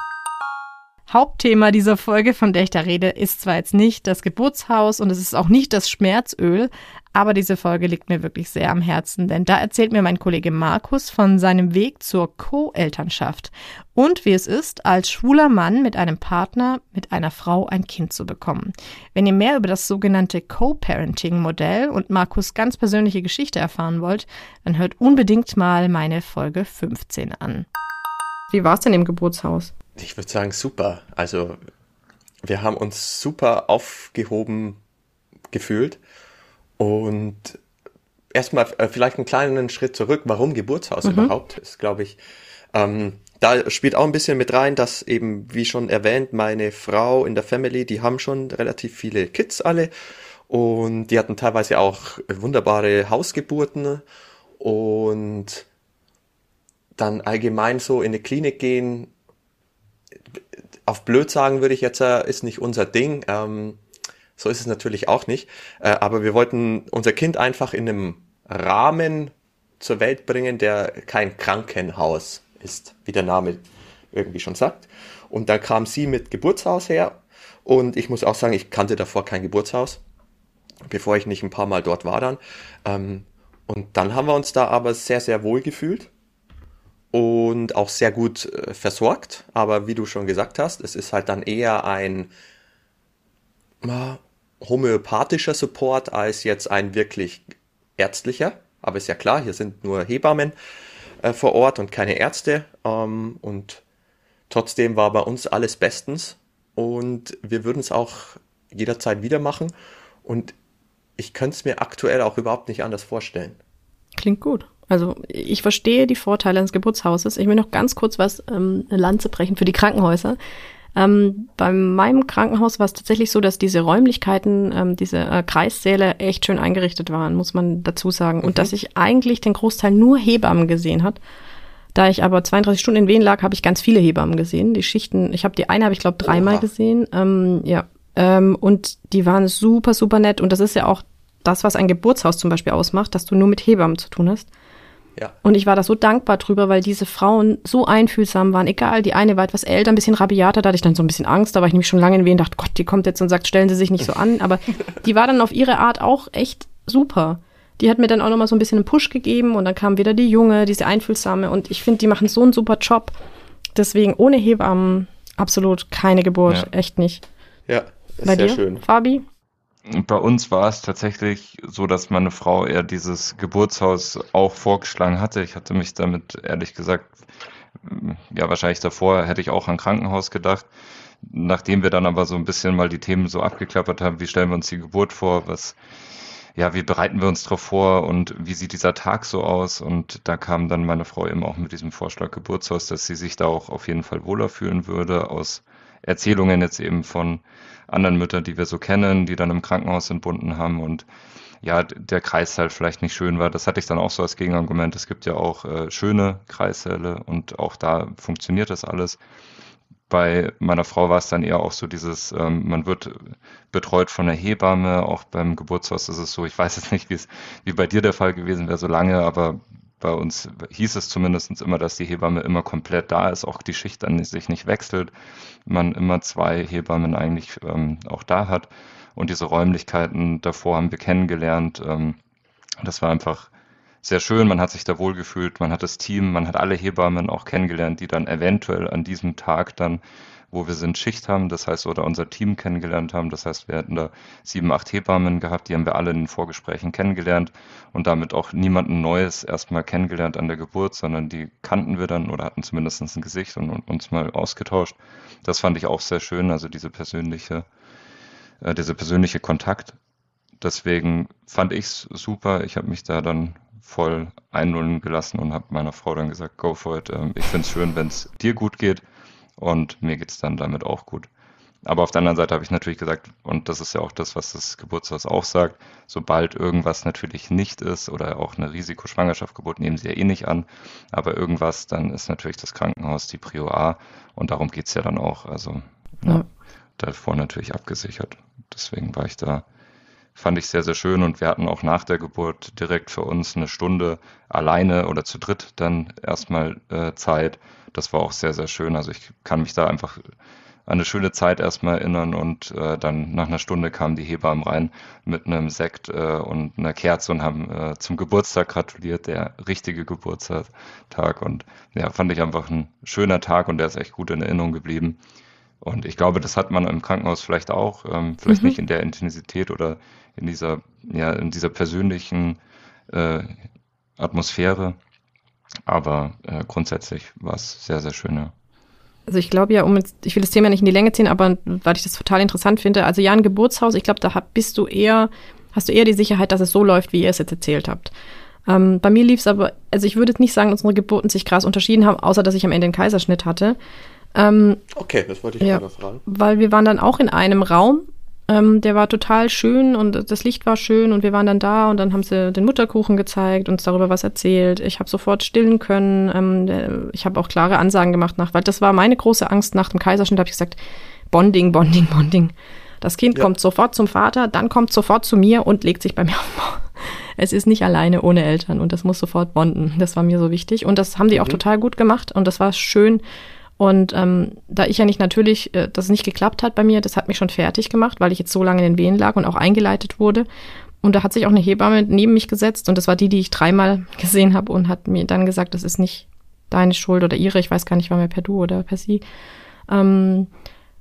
Hauptthema dieser Folge, von der ich da rede, ist zwar jetzt nicht das Geburtshaus und es ist auch nicht das Schmerzöl, aber diese Folge liegt mir wirklich sehr am Herzen, denn da erzählt mir mein Kollege Markus von seinem Weg zur Co-Elternschaft und wie es ist, als schwuler Mann mit einem Partner, mit einer Frau ein Kind zu bekommen. Wenn ihr mehr über das sogenannte Co-Parenting-Modell und Markus ganz persönliche Geschichte erfahren wollt, dann hört unbedingt mal meine Folge 15 an. Wie war es denn im Geburtshaus? Ich würde sagen, super. Also, wir haben uns super aufgehoben gefühlt. Und erstmal äh, vielleicht einen kleinen Schritt zurück, warum Geburtshaus mhm. überhaupt ist, glaube ich. Ähm, da spielt auch ein bisschen mit rein, dass eben, wie schon erwähnt, meine Frau in der Family, die haben schon relativ viele Kids alle und die hatten teilweise auch wunderbare Hausgeburten und dann allgemein so in eine Klinik gehen, auf blöd sagen würde ich jetzt, äh, ist nicht unser Ding. Ähm, so ist es natürlich auch nicht. Äh, aber wir wollten unser Kind einfach in einem Rahmen zur Welt bringen, der kein Krankenhaus ist, wie der Name irgendwie schon sagt. Und dann kam sie mit Geburtshaus her. Und ich muss auch sagen, ich kannte davor kein Geburtshaus, bevor ich nicht ein paar Mal dort war dann. Ähm, und dann haben wir uns da aber sehr, sehr wohl gefühlt und auch sehr gut äh, versorgt. Aber wie du schon gesagt hast, es ist halt dann eher ein äh, homöopathischer Support als jetzt ein wirklich ärztlicher. Aber ist ja klar, hier sind nur Hebammen äh, vor Ort und keine Ärzte. Ähm, und trotzdem war bei uns alles bestens. Und wir würden es auch jederzeit wieder machen. Und ich könnte es mir aktuell auch überhaupt nicht anders vorstellen. Klingt gut. Also ich verstehe die Vorteile eines Geburtshauses. Ich will noch ganz kurz was ähm, eine Lanze brechen für die Krankenhäuser. Ähm, bei meinem Krankenhaus war es tatsächlich so, dass diese Räumlichkeiten, ähm, diese äh, Kreissäle echt schön eingerichtet waren, muss man dazu sagen. Mhm. Und dass ich eigentlich den Großteil nur Hebammen gesehen hat. Da ich aber 32 Stunden in Wien lag, habe ich ganz viele Hebammen gesehen. Die Schichten, ich habe die eine habe ich glaube dreimal Oha. gesehen. Ähm, ja, ähm, und die waren super super nett. Und das ist ja auch das, was ein Geburtshaus zum Beispiel ausmacht, dass du nur mit Hebammen zu tun hast. Ja. Und ich war da so dankbar drüber, weil diese Frauen so einfühlsam waren. Egal, die eine war etwas älter, ein bisschen rabiater, da hatte ich dann so ein bisschen Angst, da war ich nämlich schon lange in Wien, dachte, Gott, die kommt jetzt und sagt, stellen Sie sich nicht so an. Aber die war dann auf ihre Art auch echt super. Die hat mir dann auch nochmal so ein bisschen einen Push gegeben und dann kam wieder die Junge, diese Einfühlsame und ich finde, die machen so einen super Job. Deswegen ohne Hebammen absolut keine Geburt, ja. echt nicht. Ja, ist Bei sehr dir, schön. Fabi? Bei uns war es tatsächlich so, dass meine Frau eher dieses Geburtshaus auch vorgeschlagen hatte. Ich hatte mich damit ehrlich gesagt, ja, wahrscheinlich davor hätte ich auch an Krankenhaus gedacht. Nachdem wir dann aber so ein bisschen mal die Themen so abgeklappert haben, wie stellen wir uns die Geburt vor, was, ja, wie bereiten wir uns darauf vor und wie sieht dieser Tag so aus? Und da kam dann meine Frau eben auch mit diesem Vorschlag Geburtshaus, dass sie sich da auch auf jeden Fall wohler fühlen würde, aus Erzählungen jetzt eben von anderen Müttern, die wir so kennen, die dann im Krankenhaus entbunden haben und ja, der Kreissaal vielleicht nicht schön war. Das hatte ich dann auch so als Gegenargument. Es gibt ja auch äh, schöne Kreissäle und auch da funktioniert das alles. Bei meiner Frau war es dann eher auch so dieses, ähm, man wird betreut von der Hebamme, auch beim Geburtshaus ist es so, ich weiß jetzt nicht, wie es wie bei dir der Fall gewesen wäre so lange, aber bei uns hieß es zumindest immer, dass die Hebamme immer komplett da ist, auch die Schicht dann sich nicht wechselt, man immer zwei Hebammen eigentlich ähm, auch da hat. Und diese Räumlichkeiten davor haben wir kennengelernt. Ähm, das war einfach sehr schön, man hat sich da wohlgefühlt, man hat das Team, man hat alle Hebammen auch kennengelernt, die dann eventuell an diesem Tag dann wo wir sind, Schicht haben, das heißt, oder unser Team kennengelernt haben. Das heißt, wir hätten da sieben, acht Hebammen gehabt, die haben wir alle in den Vorgesprächen kennengelernt und damit auch niemanden Neues erstmal kennengelernt an der Geburt, sondern die kannten wir dann oder hatten zumindest ein Gesicht und, und uns mal ausgetauscht. Das fand ich auch sehr schön, also diese persönliche, äh, dieser persönliche Kontakt. Deswegen fand ich es super. Ich habe mich da dann voll einlullen gelassen und habe meiner Frau dann gesagt, go for it. Ähm, ich finde es schön, wenn es dir gut geht und mir geht's dann damit auch gut. Aber auf der anderen Seite habe ich natürlich gesagt, und das ist ja auch das, was das Geburtshaus auch sagt, sobald irgendwas natürlich nicht ist oder auch eine Risikoschwangerschaftsgeburt nehmen sie ja eh nicht an, aber irgendwas, dann ist natürlich das Krankenhaus die Prio A und darum geht's ja dann auch. Also ja. Ja, davor natürlich abgesichert. Deswegen war ich da, fand ich sehr, sehr schön und wir hatten auch nach der Geburt direkt für uns eine Stunde alleine oder zu dritt dann erstmal äh, Zeit das war auch sehr, sehr schön. Also ich kann mich da einfach an eine schöne Zeit erstmal erinnern und äh, dann nach einer Stunde kamen die Hebammen rein mit einem Sekt äh, und einer Kerze und haben äh, zum Geburtstag gratuliert, der richtige Geburtstag und ja, fand ich einfach ein schöner Tag und der ist echt gut in Erinnerung geblieben. Und ich glaube, das hat man im Krankenhaus vielleicht auch, ähm, vielleicht mhm. nicht in der Intensität oder in dieser, ja, in dieser persönlichen äh, Atmosphäre. Aber äh, grundsätzlich war es sehr, sehr schön, ja. Also ich glaube ja, um jetzt, ich will das Thema nicht in die Länge ziehen, aber weil ich das total interessant finde, also ja, ein Geburtshaus, ich glaube, da bist du eher, hast du eher die Sicherheit, dass es so läuft, wie ihr es jetzt erzählt habt. Ähm, bei mir lief es aber, also ich würde jetzt nicht sagen, dass unsere Geburten sich krass unterschieden haben, außer dass ich am Ende einen Kaiserschnitt hatte. Ähm, okay, das wollte ich ja, fragen. Weil wir waren dann auch in einem Raum ähm, der war total schön und das Licht war schön und wir waren dann da und dann haben sie den Mutterkuchen gezeigt, uns darüber was erzählt. Ich habe sofort stillen können. Ähm, ich habe auch klare Ansagen gemacht nach, weil das war meine große Angst nach dem Kaiserschnitt. habe ich gesagt, Bonding, Bonding, Bonding. Das Kind ja. kommt sofort zum Vater, dann kommt sofort zu mir und legt sich bei mir auf. Es ist nicht alleine ohne Eltern und das muss sofort bonden. Das war mir so wichtig und das haben die mhm. auch total gut gemacht und das war schön und ähm, da ich ja nicht natürlich, äh, das nicht geklappt hat bei mir, das hat mich schon fertig gemacht, weil ich jetzt so lange in den Wehen lag und auch eingeleitet wurde. Und da hat sich auch eine Hebamme neben mich gesetzt und das war die, die ich dreimal gesehen habe und hat mir dann gesagt, das ist nicht deine Schuld oder ihre, ich weiß gar nicht, war mir per Du oder per Sie. Ähm,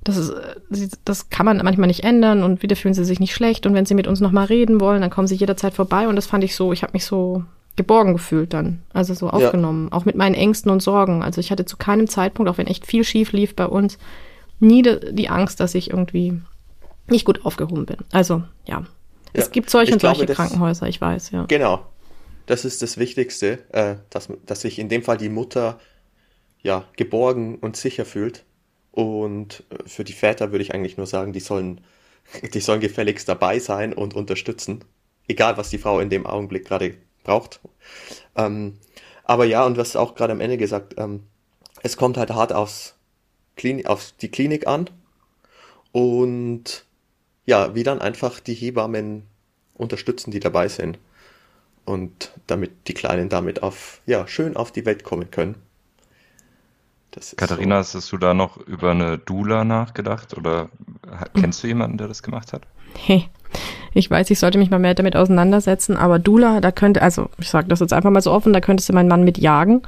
das, ist, das kann man manchmal nicht ändern und wieder fühlen sie sich nicht schlecht und wenn sie mit uns nochmal reden wollen, dann kommen sie jederzeit vorbei und das fand ich so, ich habe mich so geborgen gefühlt dann. Also so aufgenommen. Ja. Auch mit meinen Ängsten und Sorgen. Also ich hatte zu keinem Zeitpunkt, auch wenn echt viel schief lief bei uns, nie de, die Angst, dass ich irgendwie nicht gut aufgehoben bin. Also ja. ja. Es gibt solche ich und solche glaube, Krankenhäuser, ich weiß, ja. Genau. Das ist das Wichtigste, äh, dass, dass sich in dem Fall die Mutter ja geborgen und sicher fühlt. Und äh, für die Väter würde ich eigentlich nur sagen, die sollen, die sollen gefälligst dabei sein und unterstützen. Egal, was die Frau in dem Augenblick gerade braucht. Ähm, aber ja, und was auch gerade am Ende gesagt, ähm, es kommt halt hart aufs Klinik, auf die Klinik an und ja, wie dann einfach die Hebammen unterstützen, die dabei sind und damit die Kleinen damit auf, ja, schön auf die Welt kommen können. Katharina, so. hast du da noch über eine Dula nachgedacht oder kennst du jemanden, der das gemacht hat? Nee, ich weiß, ich sollte mich mal mehr damit auseinandersetzen, aber Dula, da könnte, also ich sage das jetzt einfach mal so offen, da könntest du meinen Mann mit jagen.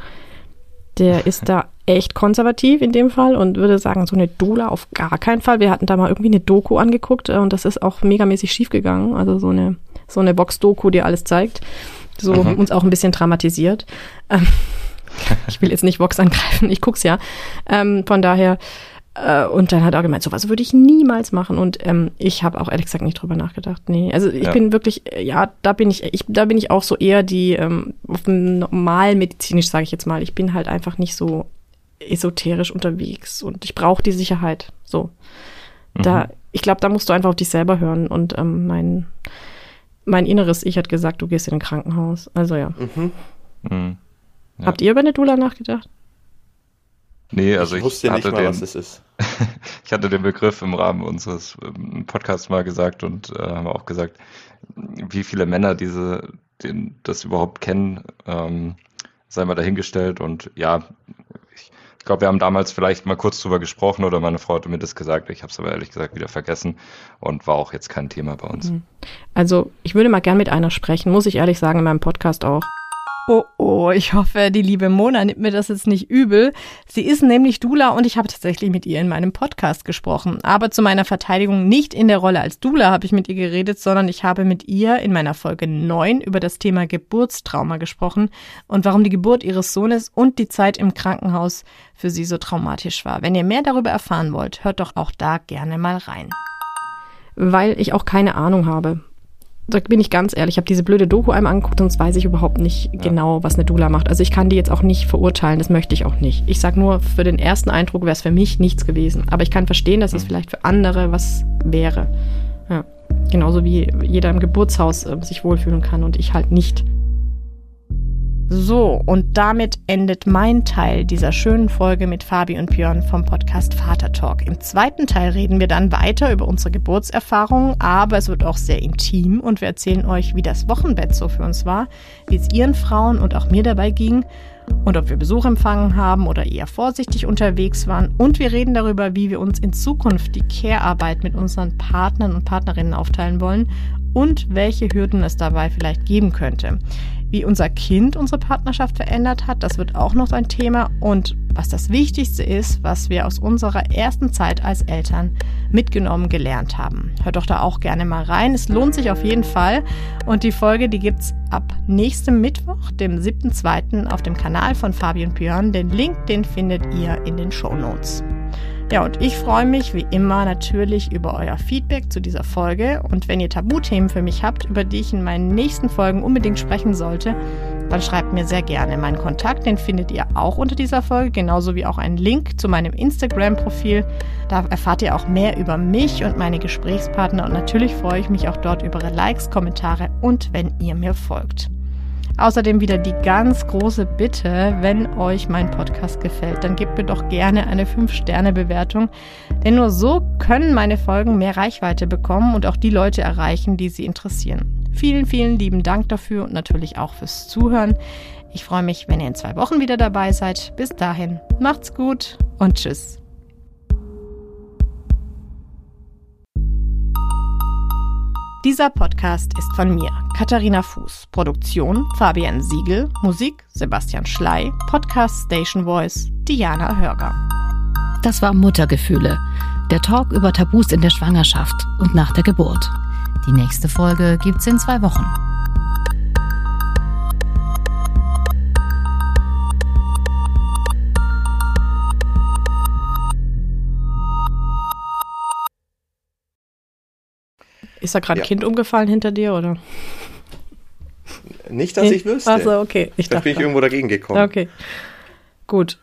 Der ist da echt konservativ in dem Fall und würde sagen, so eine Doula auf gar keinen Fall. Wir hatten da mal irgendwie eine Doku angeguckt äh, und das ist auch megamäßig schief gegangen. Also so eine, so eine Box-Doku, die alles zeigt. So mhm. uns auch ein bisschen dramatisiert. Ähm, ich will jetzt nicht Vox angreifen, ich guck's ja. Ähm, von daher, und dann hat er gemeint, sowas würde ich niemals machen. Und ähm, ich habe auch ehrlich gesagt nicht drüber nachgedacht. Nee, also ich ja. bin wirklich, äh, ja, da bin ich, ich, da bin ich auch so eher die ähm, auf dem normal medizinisch, sage ich jetzt mal. Ich bin halt einfach nicht so esoterisch unterwegs und ich brauche die Sicherheit. So, da, mhm. ich glaube, da musst du einfach auf dich selber hören. Und ähm, mein mein inneres Ich hat gesagt, du gehst in ein Krankenhaus. Also ja. Mhm. Mhm. ja. Habt ihr über eine Dula nachgedacht? Nee, also ich, ich wusste nicht mal, den, was es ist. ich hatte den Begriff im Rahmen unseres ähm, Podcasts mal gesagt und äh, haben auch gesagt, wie viele Männer diese, den, das überhaupt kennen, ähm, sei mal dahingestellt. Und ja, ich, ich glaube, wir haben damals vielleicht mal kurz drüber gesprochen oder meine Frau hatte mir das gesagt. Ich habe es aber ehrlich gesagt wieder vergessen und war auch jetzt kein Thema bei uns. Mhm. Also ich würde mal gern mit einer sprechen, muss ich ehrlich sagen, in meinem Podcast auch. Oh, oh, ich hoffe, die liebe Mona nimmt mir das jetzt nicht übel. Sie ist nämlich Dula und ich habe tatsächlich mit ihr in meinem Podcast gesprochen. Aber zu meiner Verteidigung nicht in der Rolle als Dula habe ich mit ihr geredet, sondern ich habe mit ihr in meiner Folge 9 über das Thema Geburtstrauma gesprochen und warum die Geburt ihres Sohnes und die Zeit im Krankenhaus für sie so traumatisch war. Wenn ihr mehr darüber erfahren wollt, hört doch auch da gerne mal rein. Weil ich auch keine Ahnung habe da bin ich ganz ehrlich, ich habe diese blöde Doku einmal angeguckt und weiß ich überhaupt nicht ja. genau, was eine Dula macht. Also ich kann die jetzt auch nicht verurteilen, das möchte ich auch nicht. Ich sage nur, für den ersten Eindruck wäre es für mich nichts gewesen. Aber ich kann verstehen, dass es vielleicht für andere was wäre. Ja. Genauso wie jeder im Geburtshaus äh, sich wohlfühlen kann und ich halt nicht. So, und damit endet mein Teil dieser schönen Folge mit Fabi und Björn vom Podcast Vater Talk. Im zweiten Teil reden wir dann weiter über unsere Geburtserfahrungen, aber es wird auch sehr intim und wir erzählen euch, wie das Wochenbett so für uns war, wie es ihren Frauen und auch mir dabei ging und ob wir Besuch empfangen haben oder eher vorsichtig unterwegs waren. Und wir reden darüber, wie wir uns in Zukunft die Care-Arbeit mit unseren Partnern und Partnerinnen aufteilen wollen und welche Hürden es dabei vielleicht geben könnte. Wie unser Kind unsere Partnerschaft verändert hat, das wird auch noch ein Thema. Und was das Wichtigste ist, was wir aus unserer ersten Zeit als Eltern mitgenommen gelernt haben. Hört doch da auch gerne mal rein. Es lohnt sich auf jeden Fall. Und die Folge, die gibt's ab nächstem Mittwoch, dem 7.2. auf dem Kanal von Fabi und Björn. Den Link, den findet ihr in den Show Notes. Ja, und ich freue mich wie immer natürlich über euer Feedback zu dieser Folge. Und wenn ihr Tabuthemen für mich habt, über die ich in meinen nächsten Folgen unbedingt sprechen sollte, dann schreibt mir sehr gerne. Meinen Kontakt, den findet ihr auch unter dieser Folge, genauso wie auch einen Link zu meinem Instagram-Profil. Da erfahrt ihr auch mehr über mich und meine Gesprächspartner und natürlich freue ich mich auch dort über Likes, Kommentare und wenn ihr mir folgt. Außerdem wieder die ganz große Bitte, wenn euch mein Podcast gefällt, dann gebt mir doch gerne eine 5-Sterne-Bewertung. Denn nur so können meine Folgen mehr Reichweite bekommen und auch die Leute erreichen, die sie interessieren. Vielen, vielen lieben Dank dafür und natürlich auch fürs Zuhören. Ich freue mich, wenn ihr in zwei Wochen wieder dabei seid. Bis dahin, macht's gut und tschüss. Dieser Podcast ist von mir, Katharina Fuß. Produktion Fabian Siegel, Musik Sebastian Schley, Podcast Station Voice Diana Hörger. Das war Muttergefühle, der Talk über Tabus in der Schwangerschaft und nach der Geburt. Die nächste Folge gibt's in zwei Wochen. Ist da gerade ein Kind umgefallen hinter dir, oder? Nicht, dass ich wüsste. Achso, okay. Ich Vielleicht bin ich irgendwo dagegen gekommen. Okay. Gut.